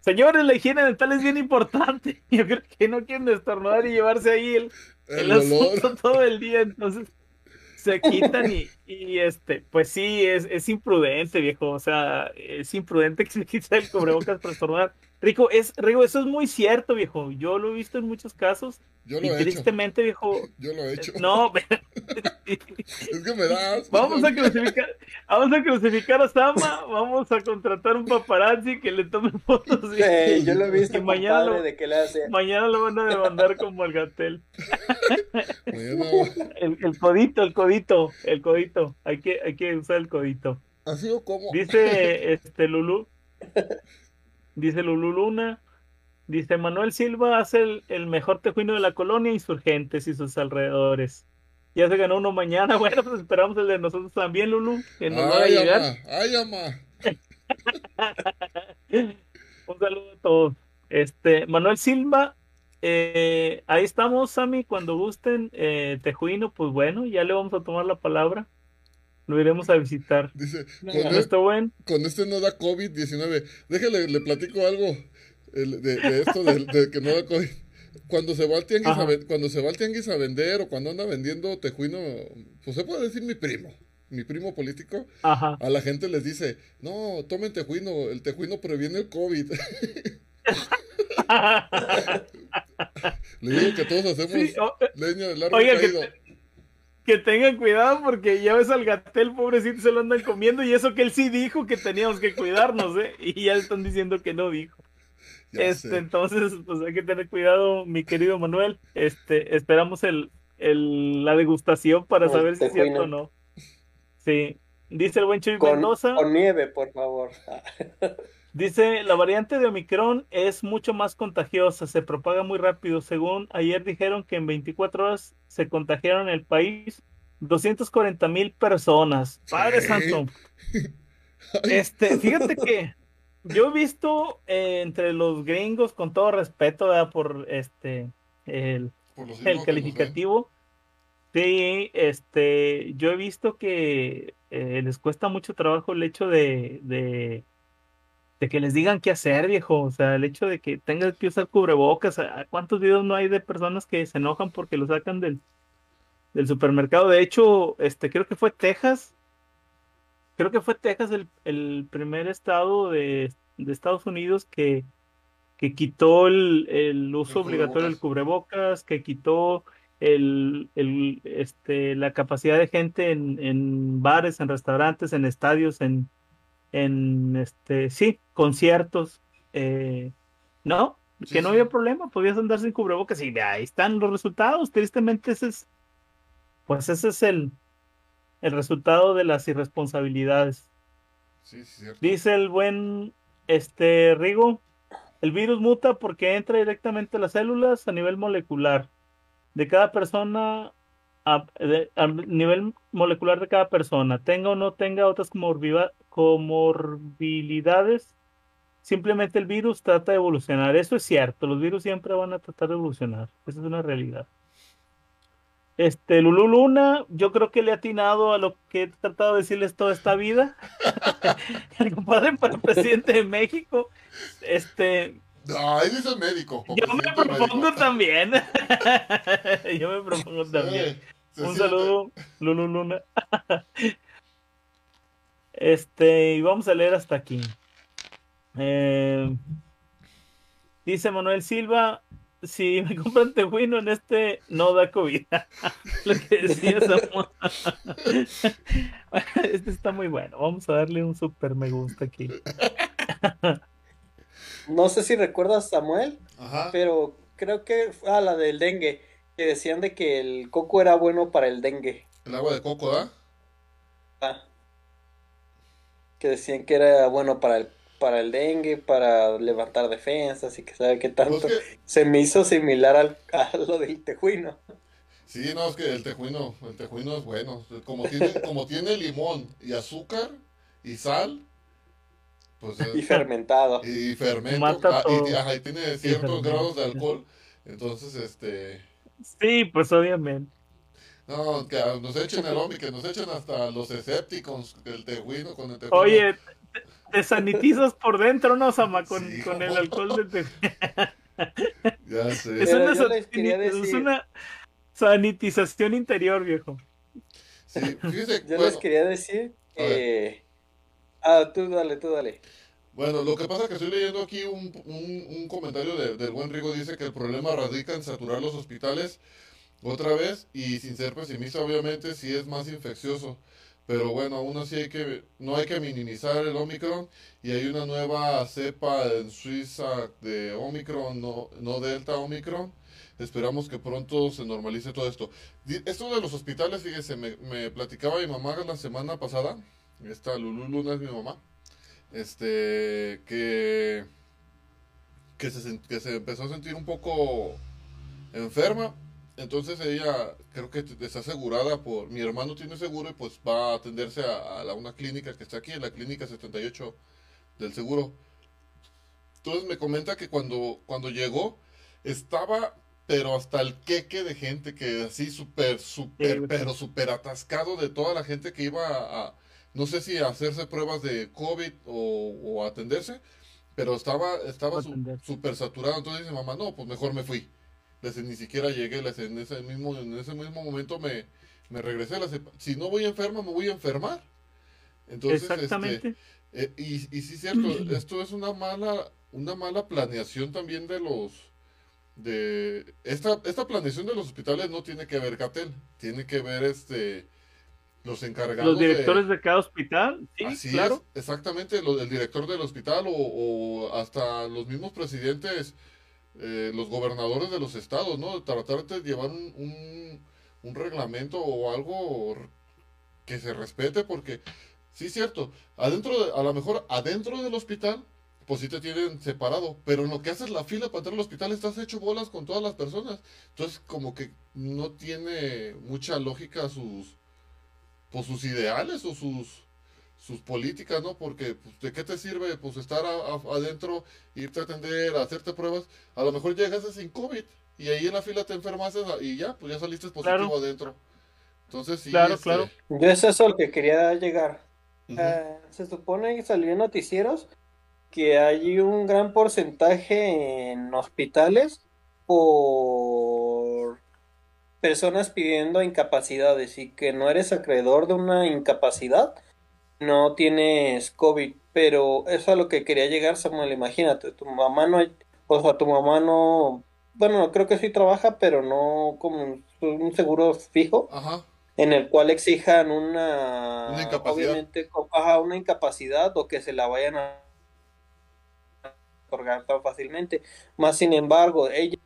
señores, la higiene dental es bien importante. Yo creo que no quieren estornudar y llevarse ahí el, el El asunto todo el día, entonces se quitan y, y, este, pues sí, es, es imprudente, viejo, o sea, es imprudente que se quite el cubrebocas para estornudar. Rico, es, Rico, eso es muy cierto, viejo, yo lo he visto en muchos casos Yo y lo he hecho. tristemente, viejo, Yo lo he hecho. no, Es que me da asco. vamos a crucificar, vamos a crucificar a Sama, vamos a contratar un paparazzi que le tome fotos y Sí, yo lo he visto, Y mañana lo- de que le hace. mañana lo van a demandar como al gatel. El, el codito, el codito, el codito. Hay que, hay que usar el codito. ¿Así o cómo? Dice este Lulu. Dice Lulu Luna. Dice Manuel Silva hace el, el mejor tejuino de la colonia, insurgentes y sus alrededores. Ya se ganó uno mañana. Bueno, pues esperamos el de nosotros también, Lulu, que nos va a llegar. ama, ay, ama. Un saludo a todos. Este, Manuel Silva, eh, ahí estamos, Sammy, cuando gusten, eh, Tejuino, pues bueno, ya le vamos a tomar la palabra. Lo iremos a visitar. Dice, ¿No con, está buen? con este no da COVID-19. Déjale, le platico algo el- de, de esto, de, de que no da COVID. Cuando se va al tianguis a, cuando se va al tianguis a vender o cuando anda vendiendo tejuino, pues se puede decir mi primo, mi primo político, Ajá. a la gente les dice, no, tomen tejuino, el tejuino previene el COVID. Le digo que todos hacemos Sí, o- leña del árbol Oiga, que, caído. que tengan cuidado porque ya ves al gatel, pobrecito, se lo andan comiendo y eso que él sí dijo que teníamos que cuidarnos, ¿eh? Y ya están diciendo que no dijo. Ya Este, sé. entonces, pues hay que tener cuidado, mi querido Manuel. Este, esperamos el, el- la degustación para El saber si es cierto o no. Sí. Dice el buen Chuy Con, Mendoza. con nieve, por favor. Dice, la variante de Omicron es mucho más contagiosa, se propaga muy rápido. Según ayer dijeron que en 24 horas se contagiaron en el país 240 mil personas. Padre Sí. Santo. Este, fíjate que yo he visto eh, entre los gringos, con todo respeto, ¿verdad? por este el, Por el de calificativo. Sí, este, yo he visto que eh, les cuesta mucho trabajo el hecho de, de, de que les digan qué hacer, viejo. O sea, el hecho de que tengas que usar cubrebocas. ¿a- ¿Cuántos videos no hay de personas que se enojan porque lo sacan del, del supermercado? De hecho, este, creo que fue Texas. Creo que fue Texas el, el primer estado de, de Estados Unidos que, que quitó el, el uso El obligatorio del cubrebocas, que quitó el, el, este, la capacidad de gente en, en bares, en restaurantes, en estadios, en, en este, sí, conciertos. eh, no, Sí, que no sí. había problema, podías andar sin cubrebocas y ahí están los resultados. Tristemente, ese es, pues ese es el, el resultado de las irresponsabilidades. Sí, sí, cierto. Dice el buen este Rigo, el virus muta porque entra directamente a las células a nivel molecular de cada persona a, de- a nivel molecular de cada persona, tenga o no tenga otras comorbilidades, simplemente el virus trata de evolucionar. Eso es cierto, los virus siempre van a tratar de evolucionar. Esa es una realidad. Este, Lulu Luna, yo creo que le ha atinado a lo que he tratado de decirles toda esta vida. el compadre para presidente de México. Este, No, ahí dice médico. para yo me propongo médico. también. yo me propongo también. Sí, Un siente. saludo, Lulu Luna. Este, y vamos a leer hasta aquí. Eh, dice Manuel Silva, si me compran tejuino en este, no da COVID. Lo que decía Samuel. Este está muy bueno. Vamos a darle un super me gusta aquí. no sé si recuerdas Samuel, Ajá. pero creo que fue ah, la del dengue, que decían de que el coco era bueno para el dengue. El agua de coco, ¿da? Ah, que decían que era bueno para el, para el dengue, para levantar defensas y que sabe qué tanto. Pues que- Se me hizo similar al, a lo del tejuino. Sí, no, es que el tejuino, el tejuino es bueno. Como tiene, como tiene limón y azúcar y sal, pues Y es- fermentado. y fermento, Mata ah, y, ajá, y tiene ciertos grados de alcohol. Entonces, este, Sí, pues obviamente. No, que nos echen el hombre, que nos echen hasta los escépticos, el tejuino con el tejuino. Oye, te, te sanitizas por dentro, ¿no, Sama? Con, Sí, con el alcohol del tejuino. ya sé. Es una, quería es decir- una sanitización interior, viejo. Sí, fíjese, Yo bueno, les quería decir que... Ah, tú dale, tú dale. Bueno, lo que pasa es que estoy leyendo aquí un, un- un comentario de- del buen Rigo, dice que el problema radica en saturar los hospitales otra vez y sin ser pesimista obviamente sí es más infeccioso, pero bueno, aún así hay que, no hay que minimizar el Omicron y hay una nueva cepa en Suiza de Omicron, no, no Delta Omicron. Esperamos que pronto se normalice todo esto. Esto de los hospitales, fíjese, me, me platicaba mi mamá la semana pasada, esta Lulú Luna es mi mamá, este, que, que, se, que se empezó a sentir un poco enferma. Entonces ella creo que está asegurada por, mi hermano tiene seguro y pues va a atenderse a, a la- una clínica que está aquí, en la clínica 78 del seguro. Entonces me comenta que cuando, cuando llegó estaba, pero hasta el queque de gente que así súper, súper, pero súper atascado de toda la gente que iba a, a- no sé si a hacerse pruebas de COVID o, atenderse, pero estaba, estaba súper saturado. Entonces dice mamá, no, pues mejor me fui. Les, ni siquiera llegué, les, en, ese mismo, en ese mismo momento me, me regresé. si no voy enferma, me voy a enfermar. Entonces, este, Exactamente. eh, y, y sí, cierto, esto es una mala, una mala planeación también de los, de, esta, esta planeación de los hospitales no tiene que ver Gatel, tiene que ver este, los encargados Los directores de cada hospital, sí, Así claro. es, exactamente, lo del director del hospital o, o hasta los mismos presidentes, eh, los gobernadores de los estados, ¿no? Tratar de llevar un, un, un reglamento o algo que se respete porque, sí es cierto, adentro, de- a lo mejor adentro del hospital, pues sí te tienen separado, pero en lo que haces la fila para entrar al hospital estás hecho bolas con todas las personas. Entonces, como que no tiene mucha lógica sus, pues sus ideales o sus, sus políticas, ¿no? Porque, pues, ¿de qué te sirve, pues, estar a- a- adentro, irte a atender, a hacerte pruebas? A lo mejor llegas sin COVID y ahí en la fila te enfermas y ya, pues ya saliste positivo Claro. adentro. Entonces, sí, Claro, este, claro. Yo es eso lo que quería llegar. Ah, se supone que salió en noticieros que hay un gran porcentaje en hospitales por personas pidiendo incapacidades y que no eres acreedor de una incapacidad, no tienes COVID. Pero eso es a lo que quería llegar, Samuel. Imagínate, tu mamá no, o sea, tu mamá no, bueno, creo que sí trabaja, pero no como un- seguro fijo Ajá, en el cual exijan una, Una incapacidad. obviamente, ajá, una incapacidad o que se la vayan a otorgar tan fácilmente. Más sin embargo, ella,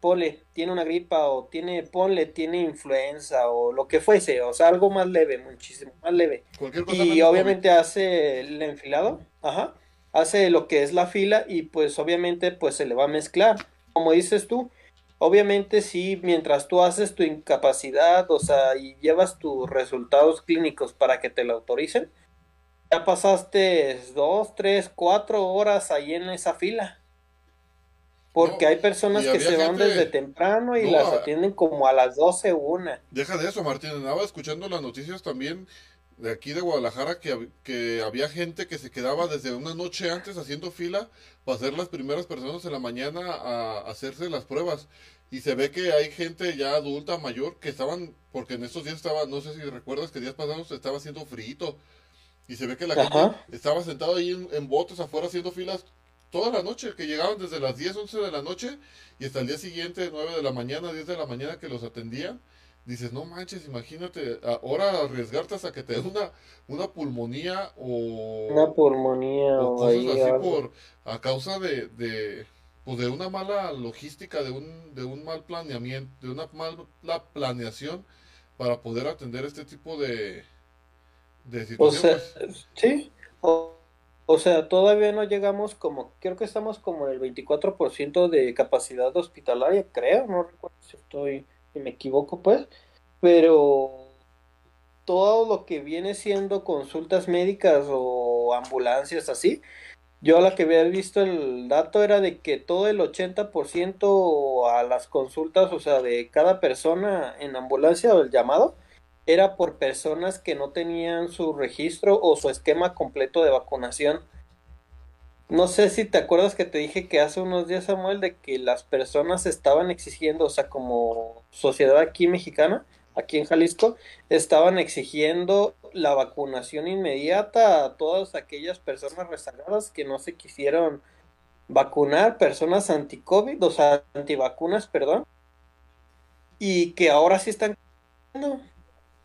ponle, tiene una gripa o tiene, ponle, tiene influenza o lo que fuese, o sea, algo más leve, muchísimo más leve. cualquier cosa Y obviamente hace el enfilado, ajá, hace lo que es la fila y pues obviamente pues se le va a mezclar. Como dices tú, obviamente sí, mientras tú haces tu incapacidad, o sea, y llevas tus resultados clínicos para que te lo autoricen, ya pasaste dos, tres, cuatro horas ahí en esa fila. Porque No, hay personas que se van gente- desde temprano y No, las atienden como a las 12 una. Deja de eso, Martín. Andaba escuchando las noticias también de aquí de Guadalajara que, que había gente que se quedaba desde una noche antes haciendo fila para ser las primeras personas en la mañana a hacerse las pruebas. Y se ve que hay gente ya adulta, mayor, que estaban, porque en estos días estaba, no sé si recuerdas que días pasados estaba haciendo frito. Y se ve que la Ajá. gente estaba sentada ahí en, en botes afuera haciendo filas toda la noche, que llegaban desde las 10, 11 de la noche y hasta el día siguiente, 9 de la mañana, 10 de la mañana que los atendían. dices, no manches, imagínate, ahora arriesgarte hasta que te dé una, una pulmonía o... Una pulmonía o cosas ahí así algo. por, a causa de, de, pues de una mala logística, de un, de un mal planeamiento, de una mala planeación para poder atender este tipo de, de O sea, situaciones. sí. O, o sea, todavía no llegamos como, creo que estamos como en el 24% de capacidad hospitalaria, creo, no recuerdo si estoy, si me equivoco, pues, pero todo lo que viene siendo consultas médicas o ambulancias así, yo la que había visto el dato era de que todo el 80% a las consultas, o sea, de cada persona en ambulancia o el llamado, era por personas que no tenían su registro o su esquema completo de vacunación. No sé si te acuerdas que te dije que hace unos días, Samuel, de que las personas estaban exigiendo, o sea, como sociedad aquí mexicana, aquí en Jalisco, estaban exigiendo la vacunación inmediata a todas aquellas personas rezagadas que no se quisieron vacunar, personas anti-COVID, o sea, antivacunas, perdón, y que ahora sí están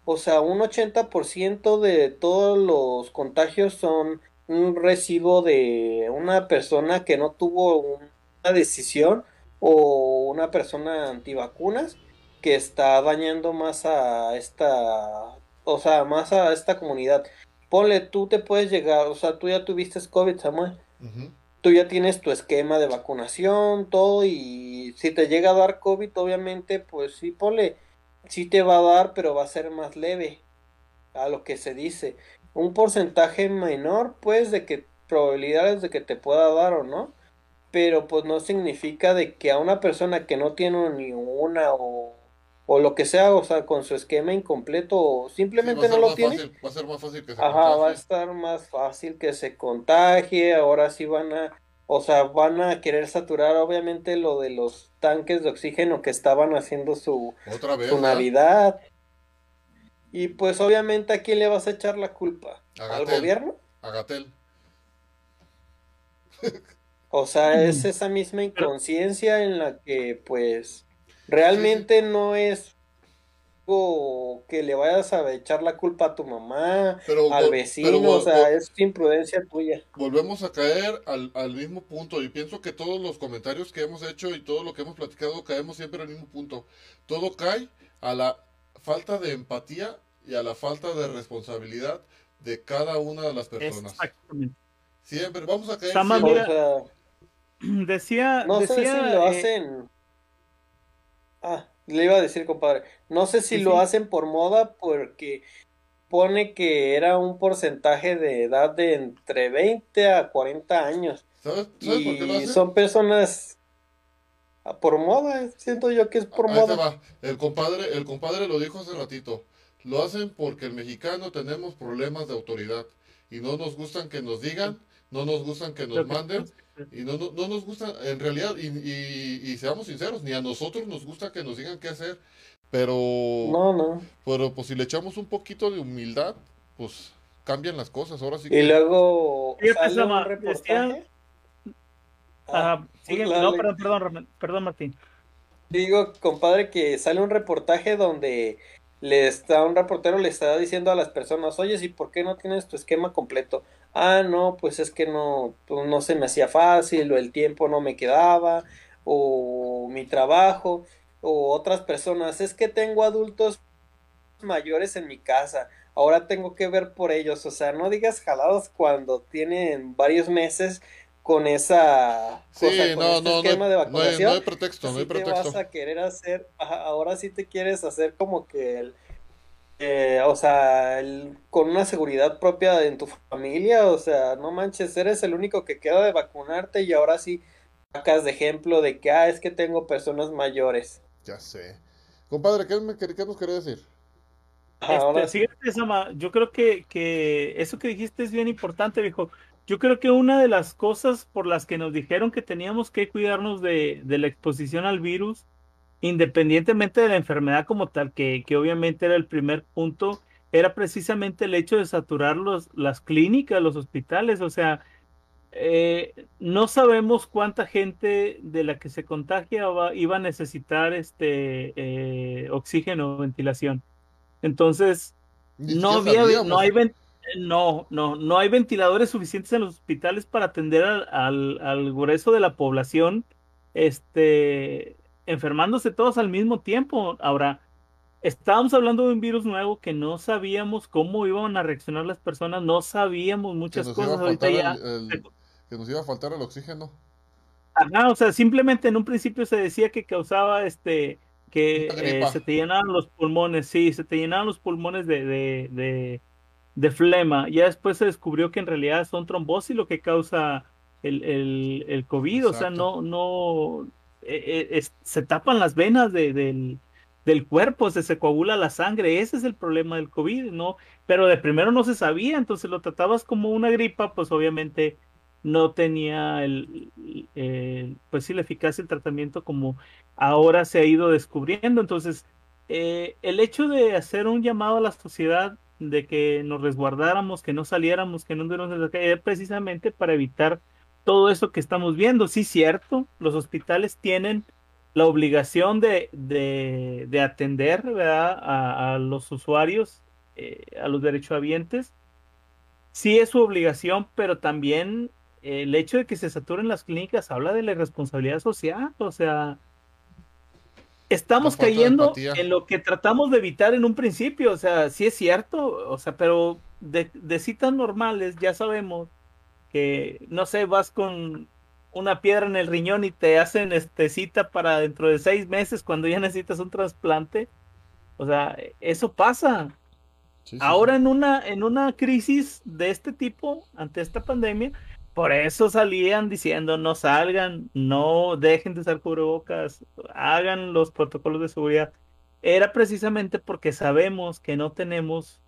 o sea, un 80% de todos los contagios son un residuo de una persona que no tuvo una decisión o una persona antivacunas que está dañando más a esta, o sea, más a esta comunidad. Ponle, tú te puedes llegar, o sea, tú ya tuviste COVID, Samuel. Ujú. Tú ya tienes tu esquema de vacunación, todo, y si te llega a dar COVID, obviamente, pues sí, ponle, sí te va a dar, pero va a ser más leve a lo que se dice. Un porcentaje menor, pues, de que probabilidades de que te pueda dar o no, pero pues no significa de que a una persona que no tiene ni una o, o lo que sea, o sea, con su esquema incompleto o simplemente no lo tiene, fácil, va a ser más fácil que se Ajá, va a estar más fácil que se contagie, ahora sí van a, o sea, van a querer saturar obviamente lo de los tanques de oxígeno que estaban haciendo su, Otra vez, su. Navidad. Y pues obviamente a quién le vas a echar la culpa, ¿al gobierno? A Gatel. O sea, es esa misma inconsciencia en la que pues realmente no es que le vayas a echar la culpa a tu mamá, Pero, al vecino, pero o sea, es imprudencia tuya. volvemos a caer al, al mismo punto y pienso que todos los comentarios que hemos hecho y todo lo que hemos platicado caemos siempre al mismo punto. Todo cae a la falta de empatía y a la falta de responsabilidad de cada una de las personas. Exactamente. Siempre, vamos a caer Sama, siempre. O mira, sea, Decía, no sé si lo eh, hacen. Ah, le iba a decir, compadre. No sé si Sí, lo sí. hacen por moda porque pone que era un porcentaje de edad de entre 20 a 40 años. ¿Sabes, ¿sabes por qué lo Y hacen? son personas ah, por moda, siento yo que es por Ahí te moda. va. El compadre, el compadre lo dijo hace ratito. Lo hacen porque el mexicano tenemos problemas de autoridad y no nos gustan que nos digan, no nos gustan que nos manden y no, no, no nos gusta, en realidad, y, y, y seamos sinceros, ni a nosotros nos gusta que nos digan qué hacer, pero, No, no. pero pues si le echamos un poquito de humildad, pues cambian las cosas. Ahora sí Y que luego Fíjate, sale Sama, un reportaje. ah, Ah, sigue- no, perdón, perdón, perdón, Martín. Digo, compadre, que sale un reportaje donde le está, un reportero le está diciendo a las personas, oye, ¿y por qué no tienes tu esquema completo? Ah, no, pues es que no, pues no se me hacía fácil, o el tiempo no me quedaba, o mi trabajo, o otras personas, es que tengo adultos mayores en mi casa, ahora tengo que ver por ellos, o sea, no digas jalados cuando tienen varios meses con esa Sí, cosa, con no, este no, no hay, esquema de no hay- vacunación no hay pretexto, no hay sí te pretexto. vas a querer hacer, ahora sí te quieres hacer como que el, eh, o sea, el- con una seguridad propia en tu familia, o sea, no manches, eres el único que queda de vacunarte y ahora sí sacas de ejemplo de que, ah, es que tengo personas mayores. Ya sé. Compadre, ¿qué, me, qué nos quería decir? Este, ahora sí. fíjate, Sama, yo creo que, que eso que dijiste es bien importante, viejo. Yo creo que una de las cosas por las que nos dijeron que teníamos que cuidarnos de, de la exposición al virus, independientemente de la enfermedad como tal, que, que obviamente era el primer punto, era precisamente el hecho de saturar los, las clínicas, los hospitales. O sea, eh, no sabemos cuánta gente de la que se contagia iba a necesitar este eh, oxígeno o ventilación. Entonces, no había, no hay no, no, no hay ventiladores suficientes en los hospitales para atender al, al, grueso de la población, este, enfermándose todos al mismo tiempo. Ahora, estábamos hablando de un virus nuevo que no sabíamos cómo iban a reaccionar las personas, no sabíamos muchas cosas. Ahorita ya que nos iba a faltar el oxígeno. Ajá, o sea, simplemente en un principio se decía que causaba este que eh, se te llenaban los pulmones, sí, se te llenaban los pulmones de, de, de, flema. Ya después se descubrió que en realidad son trombosis lo que causa el, el, el COVID, o sea, no, no, eh, eh, se tapan las venas del, del cuerpo, se, coagula la sangre, ese es el problema del COVID, ¿no? Pero de primero no se sabía, entonces lo tratabas como una gripa, pues obviamente no tenía el, pues sí, la eficacia del tratamiento como ahora se ha ido descubriendo. Entonces, eh, el hecho de hacer un llamado a la sociedad de que nos resguardáramos, que no saliéramos, que no anduviéramos en precisamente para evitar todo eso que estamos viendo. Sí, cierto, los hospitales tienen la obligación de, de, atender ¿verdad? A, los usuarios, eh, a los derechohabientes. Sí es su obligación, pero también el hecho de que se saturen las clínicas habla de la irresponsabilidad social, o sea, estamos cayendo en lo que tratamos de evitar en un principio, o sea, sí es cierto, o sea, pero de, citas normales ya sabemos que, no sé, vas con una piedra en el riñón y te hacen este cita para dentro de seis meses cuando ya necesitas un trasplante, o sea, eso pasa. Ahora en una en una crisis de este tipo ante esta pandemia, por eso salían diciendo no salgan, no dejen de usar cubrebocas, hagan los protocolos de seguridad. Era precisamente porque sabemos que no tenemos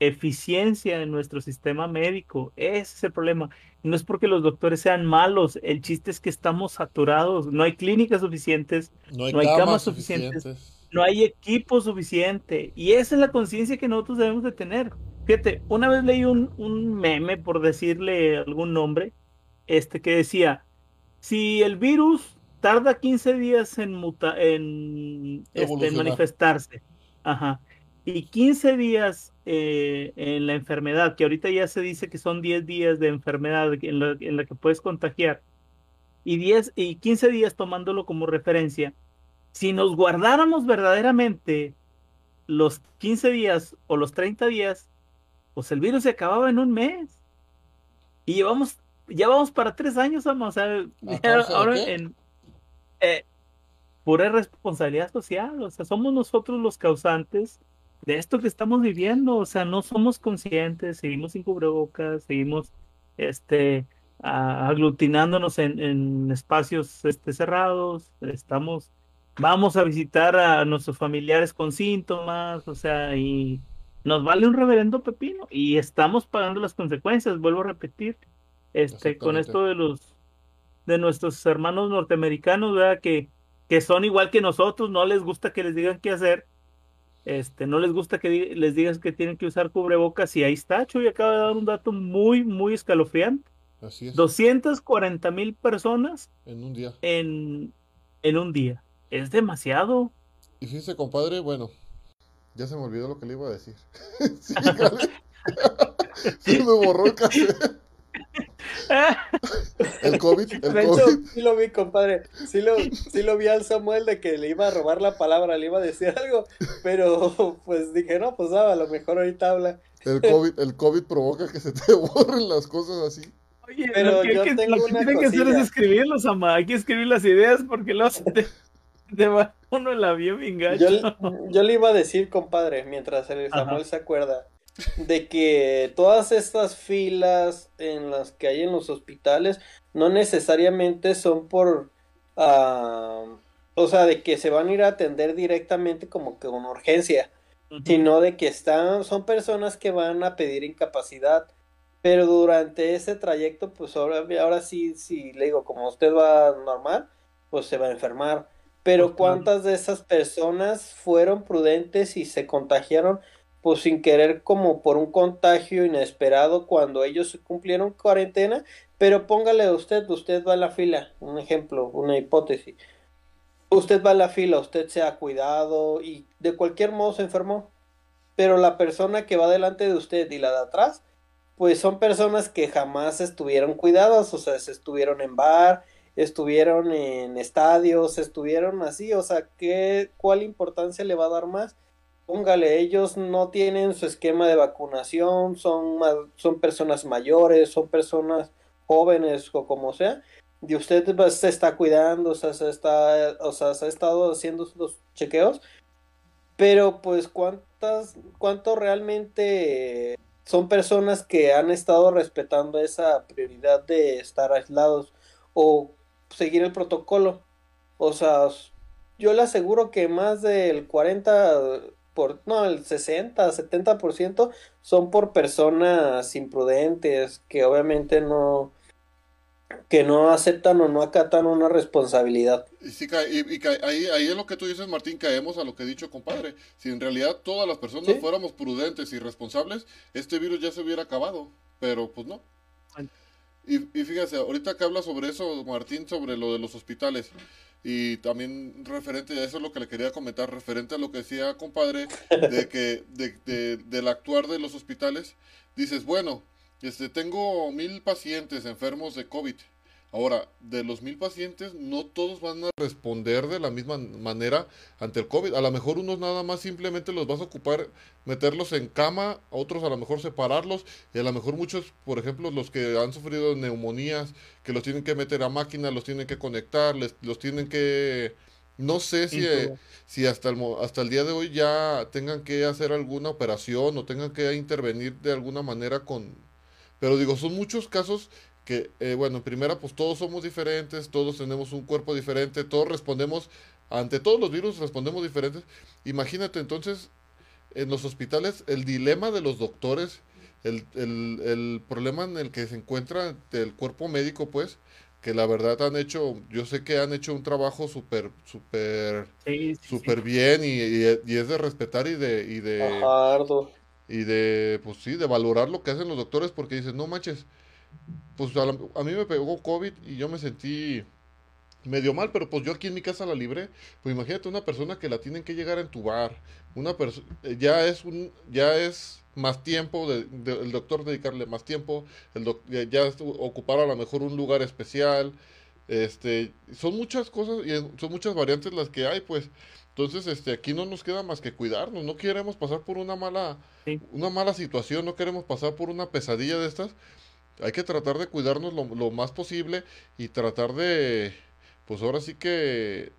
eficiencia en nuestro sistema médico. Ese es el problema. No es porque los doctores sean malos, el chiste es que estamos saturados, no hay clínicas suficientes, no hay, camas, suficientes, no hay equipo suficiente. Y esa es la conciencia que nosotros debemos de tener. Fíjate, una vez leí un, un, meme, por decirle algún nombre, este que decía, si el virus tarda 15 días en, muta, en, este, manifestarse, ajá, y 15 días eh, en la enfermedad, que ahorita ya se dice que son 10 días de enfermedad en la, en la que puedes contagiar, y, 10, y 15 días tomándolo como referencia, si nos guardáramos verdaderamente los 15 días o los 30 días, pues el virus se acababa en un mes. Y llevamos, ya vamos para tres años, vamos, o sea, ahora en eh, pura responsabilidad social, o sea, somos nosotros los causantes de esto que estamos viviendo, o sea, no somos conscientes, seguimos sin cubrebocas, seguimos este aglutinándonos en, en espacios este, cerrados, estamos, vamos a visitar a nuestros familiares con síntomas, o sea, y nos vale un reverendo pepino y estamos pagando las consecuencias, vuelvo a repetir, este, con esto de los de nuestros hermanos norteamericanos, ¿verdad? Que, que son igual que nosotros, no les gusta que les digan qué hacer, este, no les gusta que les digas que tienen que usar cubrebocas y ahí está, Chuy acaba de dar un dato muy, muy escalofriante. Así es. 240 mil personas en un día. En, en un día. Es demasiado. Y fíjese, compadre, bueno, ya se me olvidó lo que le iba a decir. sí, se me borró el cassette. El COVID, el COVID. sí lo vi, compadre. Sí lo, sí lo vi al Samuel de que le iba a robar la palabra, le iba a decir algo, pero pues dije, no, pues a lo mejor ahorita habla. El COVID, el COVID provoca que se te borren las cosas así. Oye, pero lo que, yo tengo lo que tiene que hacer es escribirlos, ama. Hay que escribir las ideas porque los te, te va uno la vio bien Yo, yo, le iba a decir, compadre, mientras el Samuel se acuerda, de que todas estas filas en las que hay en los hospitales no necesariamente son por, uh, o sea, de que se van a ir a atender directamente como que con urgencia, sino de que están, son personas que van a pedir incapacidad, pero durante ese trayecto, pues ahora, ahora sí, sí, le digo, como usted va normal, pues se va a enfermar. Pero ¿cuántas de esas personas fueron prudentes y se contagiaron pues sin querer como por un contagio inesperado cuando ellos cumplieron cuarentena, pero póngale usted, usted va a la fila, un ejemplo, una hipótesis. Usted va a la fila, usted se ha cuidado y de cualquier modo se enfermó. Pero la persona que va delante de usted y la de atrás, pues son personas que jamás estuvieron cuidadas, o sea, se estuvieron en bar, estuvieron en estadios, estuvieron así, o sea, ¿qué, ¿cuál importancia le va a dar más? Póngale, ellos no tienen su esquema de vacunación, son, son personas mayores, son personas jóvenes o como sea, y usted pues, se está cuidando, o sea, se está, o sea, se ha estado haciendo los chequeos, pero pues cuántas, cuánto realmente son personas que han estado respetando esa prioridad de estar aislados o seguir el protocolo. O sea, yo le aseguro que más del 40 por no, el 60, 70% son por personas imprudentes que obviamente no que no aceptan o no acatan una responsabilidad. Y, sí, y, ahí, ahí es lo que tú dices, Martín, caemos a lo que he dicho, compadre. Si en realidad todas las personas fuéramos prudentes y responsables, este virus ya se hubiera acabado, pero pues no. Y, y fíjese, ahorita que habla sobre eso, Martín, sobre lo de los hospitales, y también referente a eso es lo que le quería comentar, referente a lo que decía, compadre, de que de, del actuar de los hospitales, dices, bueno, este, tengo mil pacientes enfermos de COVID. Ahora, de los mil pacientes, no todos van a responder de la misma manera ante el COVID. A lo mejor unos nada más simplemente los vas a ocupar, meterlos en cama, otros a lo mejor separarlos, y a lo mejor muchos, por ejemplo, los que han sufrido neumonías, que los tienen que meter a máquina, los tienen que conectar, les, los tienen que... No sé si, eh, si hasta, el, hasta el día de hoy ya tengan que hacer alguna operación o tengan que intervenir de alguna manera con... Pero digo, son muchos casos que, eh, bueno, en primera, pues todos somos diferentes, todos tenemos un cuerpo diferente, todos respondemos, ante todos los virus respondemos diferentes. Imagínate entonces, en los hospitales, el dilema de los doctores, el, el, el problema en el que se encuentra el cuerpo médico, pues, que la verdad han hecho, yo sé que han hecho un trabajo súper, súper, súper bien y, y, es de respetar y de, y de, y de, pues sí, de valorar lo que hacen los doctores porque dices, no manches, pues a, mí me pegó COVID y yo me sentí medio mal, pero pues yo aquí en mi casa la libré. Pues imagínate una persona que la tienen que llegar a entubar, una persona eh, ya es un ya es más tiempo de, el doctor dedicarle más tiempo, el ya, ocupar a lo mejor un lugar especial. Este, son muchas cosas y son muchas variantes las que hay, pues. Entonces, este, aquí no nos queda más que cuidarnos, no queremos pasar por una mala una mala situación, no queremos pasar por una pesadilla de estas hay que tratar de cuidarnos lo, lo, más posible y tratar de, pues ahora sí que,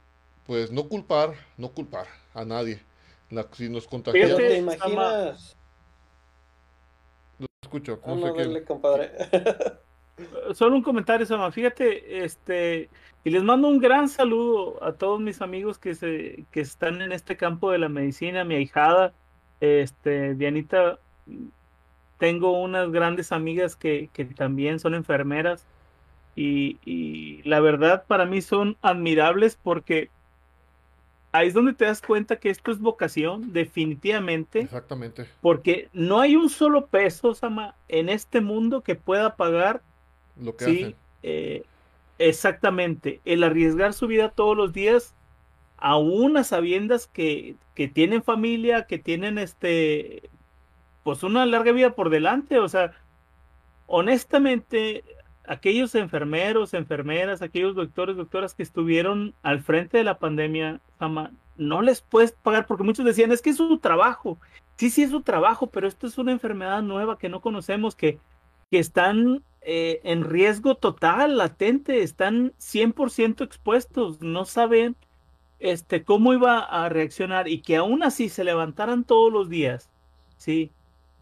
pues no culpar, no culpar a nadie. La, si nos contagiamos. ¿Te imaginas? Lo escucho. No, no sé compadre. Solo un comentario, Sama. Fíjate, este, y les mando un gran saludo a todos mis amigos que se, que están en este campo de la medicina, mi ahijada, este, Dianita tengo unas grandes amigas que, también son enfermeras y, la verdad para mí son admirables porque ahí es donde te das cuenta que esto es vocación, definitivamente. Exactamente. Porque no hay un solo peso, Sama, en este mundo que pueda pagar lo que hacen. Eh, exactamente. El arriesgar su vida todos los días, aún a sabiendas que, que tienen familia, que tienen este pues una larga vida por delante, o sea, honestamente, aquellos enfermeros, enfermeras, aquellos doctores, doctoras que estuvieron al frente de la pandemia, no les puedes pagar porque muchos decían, es que es su trabajo. Sí, sí es su trabajo, pero esto es una enfermedad nueva que no conocemos, que, que están eh, en riesgo total, latente, están 100% expuestos, no saben este, cómo iba a reaccionar y que aún así se levantaran todos los días, ¿sí?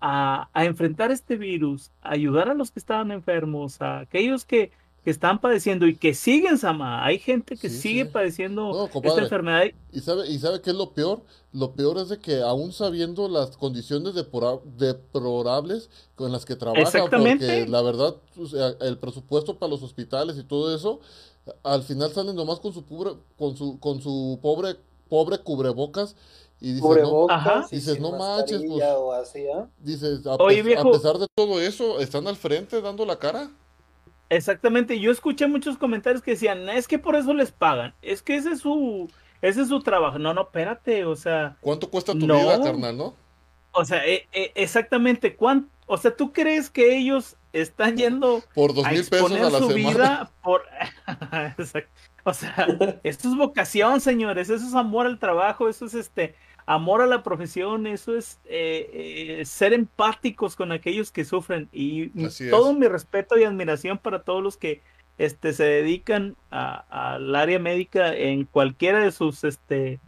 A, enfrentar este virus, a ayudar a los que estaban enfermos, a aquellos que, que están padeciendo y que siguen, Sama. Hay gente que sigue padeciendo esta enfermedad. ¿Y sabe, ¿Y sabe qué es lo peor? Lo peor es de que aún sabiendo las condiciones deplorables con las que trabajan, porque la verdad, el presupuesto para los hospitales y todo eso, al final salen nomás con su, pobre, con su, con su pobre, pobre cubrebocas y dices, no, Ajá. y Dices, no manches, pues. o así, ¿ah? dices, a, Oye, pe- viejo. a pesar de todo eso, están al frente dando la cara. Exactamente, yo escuché muchos comentarios que decían, es que por eso les pagan, es que ese es su, ese es su trabajo. No, no, espérate, o sea, ¿Cuánto cuesta tu No. vida, carnal, no? o sea, e- e- exactamente, ¿cuán, o sea, ¿tú crees que ellos están yendo Por dos a mil pesos a la su semana. vida por, o sea, esto es vocación, señores, eso es amor al trabajo, eso es este amor a la profesión, eso es eh, eh, ser empáticos con aquellos que sufren y es. todo mi respeto y admiración para todos los que este se dedican a- al área médica en cualquiera de sus este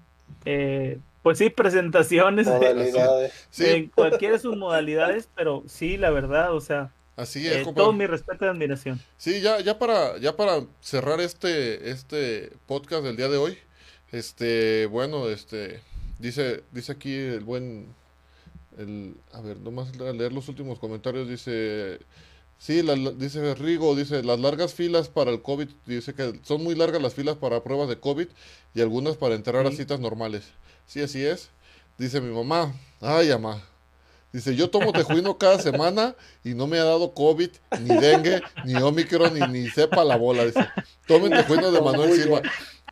eh, pues sí presentaciones Modalidades. Sí, en cualquiera de sus modalidades, pero sí, la verdad, o sea, así es, eh, todo mi respeto y admiración. Sí, ya, ya para, ya para cerrar este, este podcast del día de hoy, este, bueno, este, dice, dice aquí el buen, el, a ver, nomás a leer los últimos comentarios, dice, sí, la- dice Rigo, dice, las largas filas para el COVID, dice que son muy largas las filas para pruebas de COVID y algunas para entrar a citas normales. Sí, así es. Dice mi mamá, ay, mamá. Dice, yo tomo tejuino cada semana y no me ha dado COVID, ni dengue, ni Omicron, ni, ni sepa la bola. Dice, tomen tejuino de Manuel Silva.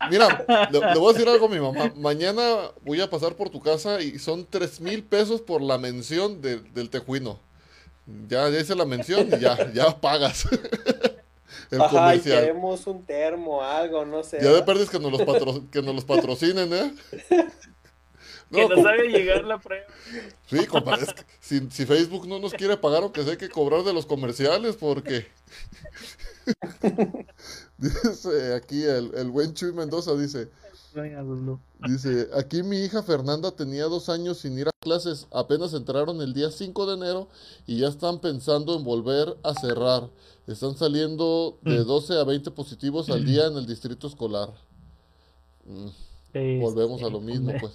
Mira, le, le voy a decir algo a mi mamá. Mañana voy a pasar por tu casa y son tres mil pesos por la mención de- del tejuino. Ya, ya hice la mención y ya, ya pagas. El Ajá, y comercial. queremos un termo, algo, no sé. Ya de perdes que nos los, patro- que nos los patrocinen, ¿eh? que No, nos haga llegar la prueba. Sí, compadre, es que si, si Facebook no nos quiere pagar, aunque sea hay que cobrar de los comerciales, porque... dice aquí el, el buen Chuy Mendoza, dice, dice, aquí mi hija Fernanda tenía dos años sin ir a clases, apenas entraron el día 5 de enero y ya están pensando en volver a cerrar. Están saliendo de Mm. 12 a 20 positivos al día en el distrito escolar. Mm, Sí, volvemos sí, a lo mismo, pues.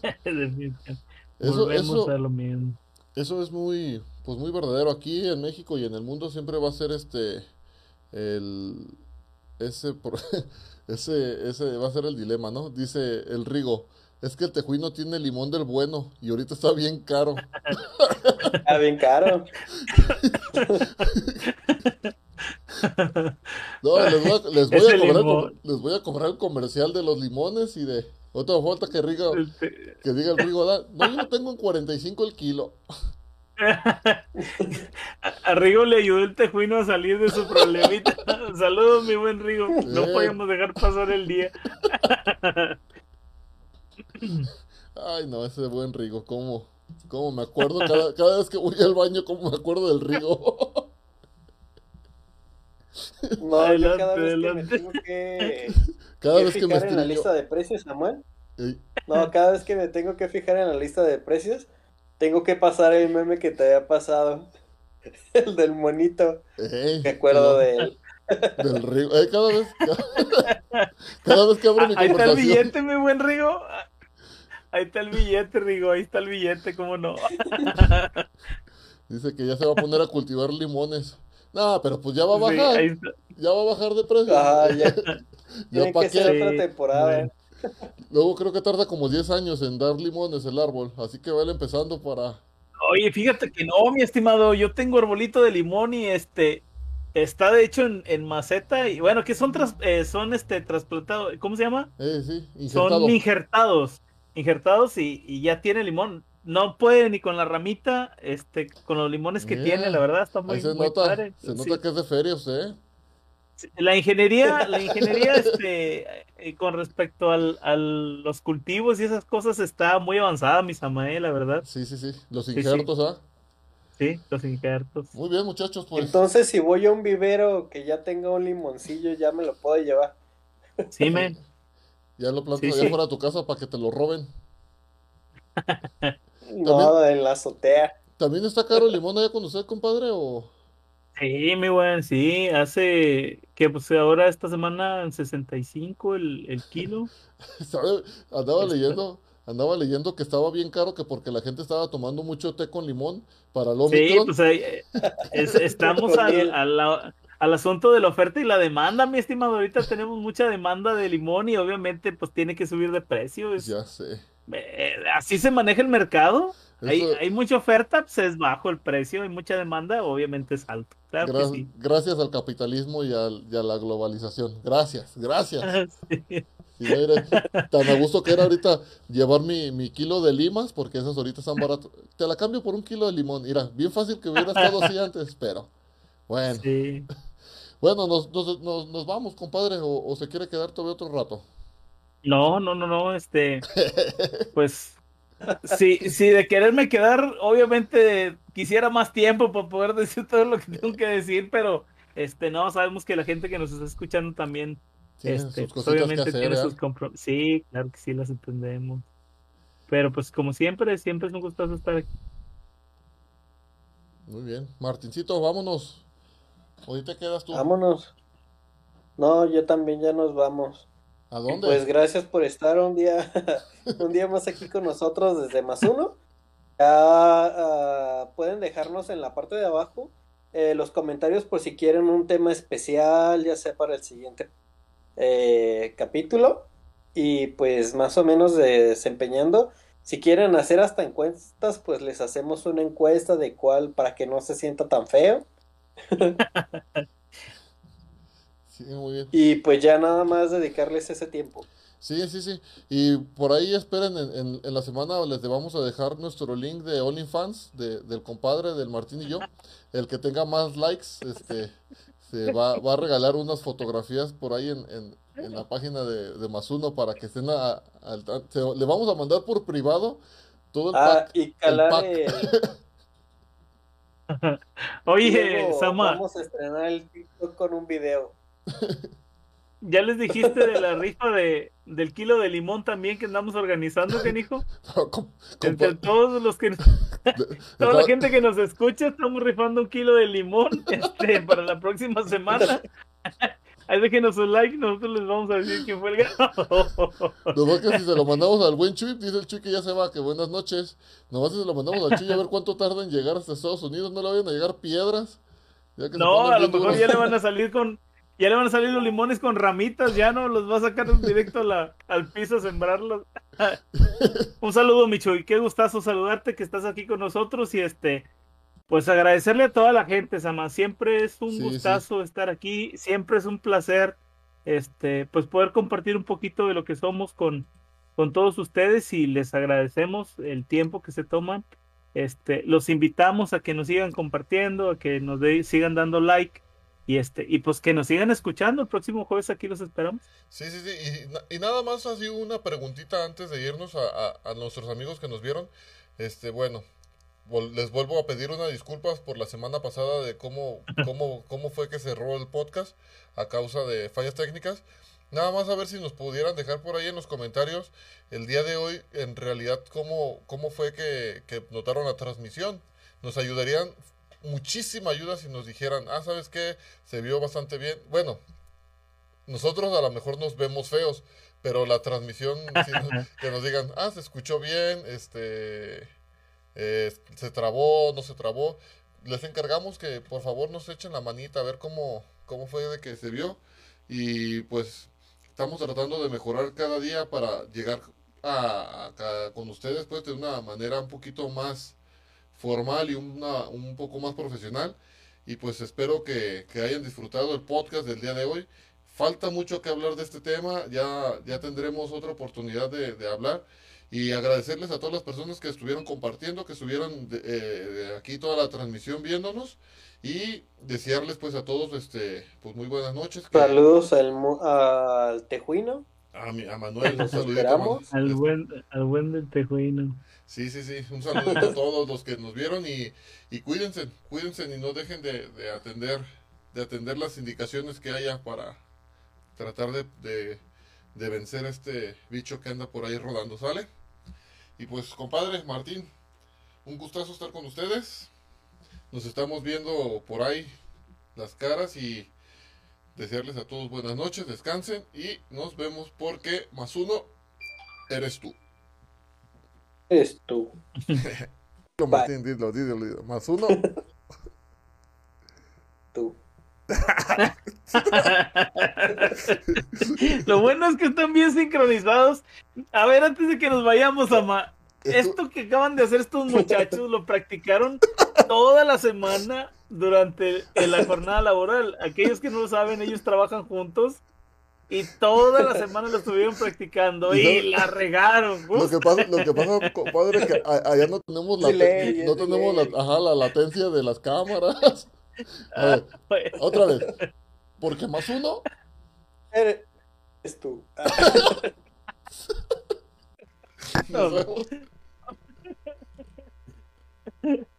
Eso, Volvemos eso, a lo mismo. Eso es muy, pues muy verdadero. Aquí en México y en el mundo siempre va a ser este, el, ese, por- ese, ese va a ser el dilema, ¿no? Dice el Rigo, es que el tejuino tiene limón del bueno y ahorita está bien caro. Está bien caro. No, les voy a, les voy Ese a cobrar, les voy a cobrar el comercial de los limones y de, otra falta que Rigo, Este, que diga el Rigo, "Da- no, yo lo tengo en 45 el kilo. A Rigo le ayudó el tejuino a salir de su problemita. Saludos, mi buen Rigo. No podíamos dejar pasar el día. Ay, no, ese buen Rigo, cómo, cómo me acuerdo cada, cada vez que voy al baño, cómo me acuerdo del Rigo. No, yo Adelante, cada vez que me tengo que, Cada que vez que me fijar en la lista de precios, Samuel. No, cada vez que me tengo que fijar en la lista de precios, tengo que pasar el meme que te había pasado. El del monito. Me acuerdo no, de él. Del Rigo. Eh, cada vez, cada, cada vez que abro mi Ahí está el billete, mi buen Rigo. Ahí está el billete, Rigo. Ahí está el billete, cómo no. Dice que ya se va a poner a cultivar limones. No, pero pues ya va a Sí, bajar. Ya va a bajar de precio. Ajá, ya. Ya Tiene pa' que qué. ser otra Sí, temporada. bueno. Luego creo que tarda como 10 años en dar limones el árbol. Así que vale empezando para. Oye, fíjate que no, mi estimado, yo tengo arbolito de limón y este está de hecho en, en maceta y bueno, que son tras- eh, son este trasplantados, ¿cómo se llama? Eh, sí, injertado. Son injertados, injertados y, y ya tiene limón. No puede ni con la ramita, este, con los limones que tiene, la verdad está muy, Ahí se muy nota, padre. se Sí. nota que es de feria usted. ¿eh? La ingeniería, la ingeniería, este, eh, con respecto al, a los cultivos y esas cosas está muy avanzada, mi Samael, la verdad. Sí, sí, sí. Los sí. injertos, ¿ah? Sí, los injertos. Muy bien, muchachos, pues. Entonces, si voy a un vivero que ya tenga un limoncillo, ya me lo puedo llevar. Sí, men. Ya lo plantas Sí, allá sí. fuera de tu casa para que te lo roben. No, en la azotea. ¿También está caro el limón allá con usted, compadre? ¿O Sí, mi buen, sí, hace que pues ahora esta semana en 65 el, el kilo. ¿Sabe? Andaba Está- leyendo, andaba leyendo que estaba bien caro que porque la gente estaba tomando mucho té con limón para el Sí, Omicron. pues ahí, eh, es- estamos al, al, la- al asunto de la oferta y la demanda, mi estimado. Ahorita tenemos mucha demanda de limón y obviamente pues tiene que subir de precio. es- Ya sé. Eh, así se maneja el mercado. Hay, Eso- hay mucha oferta, pues es bajo el precio, hay mucha demanda, obviamente es alto. Claro que sí. Gracias al capitalismo y, al- y a la globalización. Gracias, gracias. Sí. Sí, mire, tan a gusto que era ahorita llevar mi, mi kilo de limas, porque esas ahorita están baratas. Te la cambio por un kilo de limón. Mira, bien fácil que hubiera estado así antes, pero bueno. Sí. Bueno, nos, nos, nos, nos vamos, compadre, o, o se quiere quedar todavía otro rato. No, no, no, no, este, pues, sí, sí, de quererme quedar, obviamente quisiera más tiempo para poder decir todo lo que tengo que decir, pero, este, no, sabemos que la gente que nos está escuchando también, este, sus pues, obviamente hacer, tiene ¿verdad? sus compromisos. Sí, claro que sí, las entendemos. Pero, pues, como siempre, siempre es un gustazo estar aquí. Muy bien. Martincito, vámonos. Hoy te quedas tú. Vámonos. No, yo también ya nos vamos. ¿A dónde? Pues gracias por estar un día, un día más aquí con nosotros desde más uno. Ya ah, pueden dejarnos en la parte de abajo eh, los comentarios por si quieren un tema especial, ya sea para el siguiente eh, capítulo. Y pues más o menos de- desempeñando. Si quieren hacer hasta encuestas, pues les hacemos una encuesta de cuál para que no se sienta tan feo. Sí, muy bien. Y pues ya nada más dedicarles ese tiempo. Sí, sí, sí. Y por ahí esperen, en, en, en la semana les vamos a dejar nuestro link de OnlyFans de, del compadre, del Martín y yo. El que tenga más likes, este, se va, va a regalar unas fotografías por ahí en, en, en la página de, de Masuno para que estén a- se- le vamos a mandar por privado todo el Ah, pack. y calar pack. el- Oye, Sama, Vamos a estrenar el TikTok con un video. ¿Ya les dijiste de la rifa de, del kilo de limón también que andamos organizando? Com- Entre todos los que, toda la gente que nos escucha, estamos rifando un kilo de limón este, para la próxima semana. Ahí déjenos su like, nosotros les vamos a decir quién fue el ganador. Nomás que si se lo mandamos al buen Chuy, dice el Chuy que ya se va, que buenas noches. Nomás si se lo mandamos al Chuy a ver cuánto tarda en llegar hasta Estados Unidos, no le vayan a llegar piedras. Ya que se No, a lo mejor ya le van a salir con, ya le van a salir los limones con ramitas, ya no los va a sacar directo la- al piso a sembrarlos. Un saludo, Micho, y qué gustazo saludarte que estás aquí con nosotros y este, pues agradecerle a toda la gente, Sama. Siempre es un Sí, gustazo estar aquí, siempre es un placer, este, pues poder compartir un poquito de lo que somos con, con todos ustedes y les agradecemos el tiempo que se toman. Este, los invitamos a que nos sigan compartiendo, a que nos de- sigan dando like y este, y pues que nos sigan escuchando. El próximo jueves aquí los esperamos. Sí, sí, sí. Y, na- y nada más así una preguntita antes de irnos a, a- a nuestros amigos que nos vieron. Este, bueno, les vuelvo a pedir unas disculpas por la semana pasada de cómo, cómo, cómo fue que cerró el podcast a causa de fallas técnicas. Nada más a ver si nos pudieran dejar por ahí en los comentarios el día de hoy, en realidad, cómo, cómo fue que, que notaron la transmisión. Nos ayudarían muchísima ayuda si nos dijeran, ah, ¿sabes qué? Se vio bastante bien. Bueno, nosotros a lo mejor nos vemos feos, pero la transmisión, nos- que nos digan, ah, se escuchó bien, este, eh, se trabó, no se trabó. Les encargamos que por favor nos echen la manita a ver cómo, cómo fue de que se vio. Y pues estamos tratando de mejorar cada día para llegar a, a- con ustedes pues de una manera un poquito más formal y una, un poco más profesional. Y pues espero que, que hayan disfrutado el podcast del día de hoy. Falta mucho que hablar de este tema, ya, ya tendremos otra oportunidad de, de hablar. Y agradecerles a todas las personas que estuvieron compartiendo, que estuvieron de, eh, de aquí toda la transmisión viéndonos. Y desearles pues a todos este pues muy buenas noches. que- Saludos al, al Tejuino. a, mi- a Manuel, un saludito. Al buen, al buen del tejuino. Sí, sí, sí. Un saludo a todos los que nos vieron y, y cuídense, cuídense y no dejen de, de atender, de atender las indicaciones que haya para tratar de, de, de vencer a este bicho que anda por ahí rodando, ¿sale? Y pues, compadre Martín, un gustazo estar con ustedes. Nos estamos viendo por ahí las caras y desearles a todos buenas noches, descansen y nos vemos porque más uno eres tú. Eres tú. Dilo, Martín, dilo, dilo, dilo. Más uno. Tú. Lo bueno es que están bien sincronizados. A ver, antes de que nos vayamos, Ama, esto que acaban de hacer estos muchachos lo practicaron toda la semana durante la jornada laboral. Aquellos que no lo saben, ellos trabajan juntos y toda la semana lo estuvieron practicando Y y no- la regaron. Lo que pasa, lo que pasa, compadre, es que allá no tenemos la, Delay, no tenemos la, ajá, la latencia de las cámaras. A ver, Pues, otra vez. Porque más uno, Eres tú. nos vemos.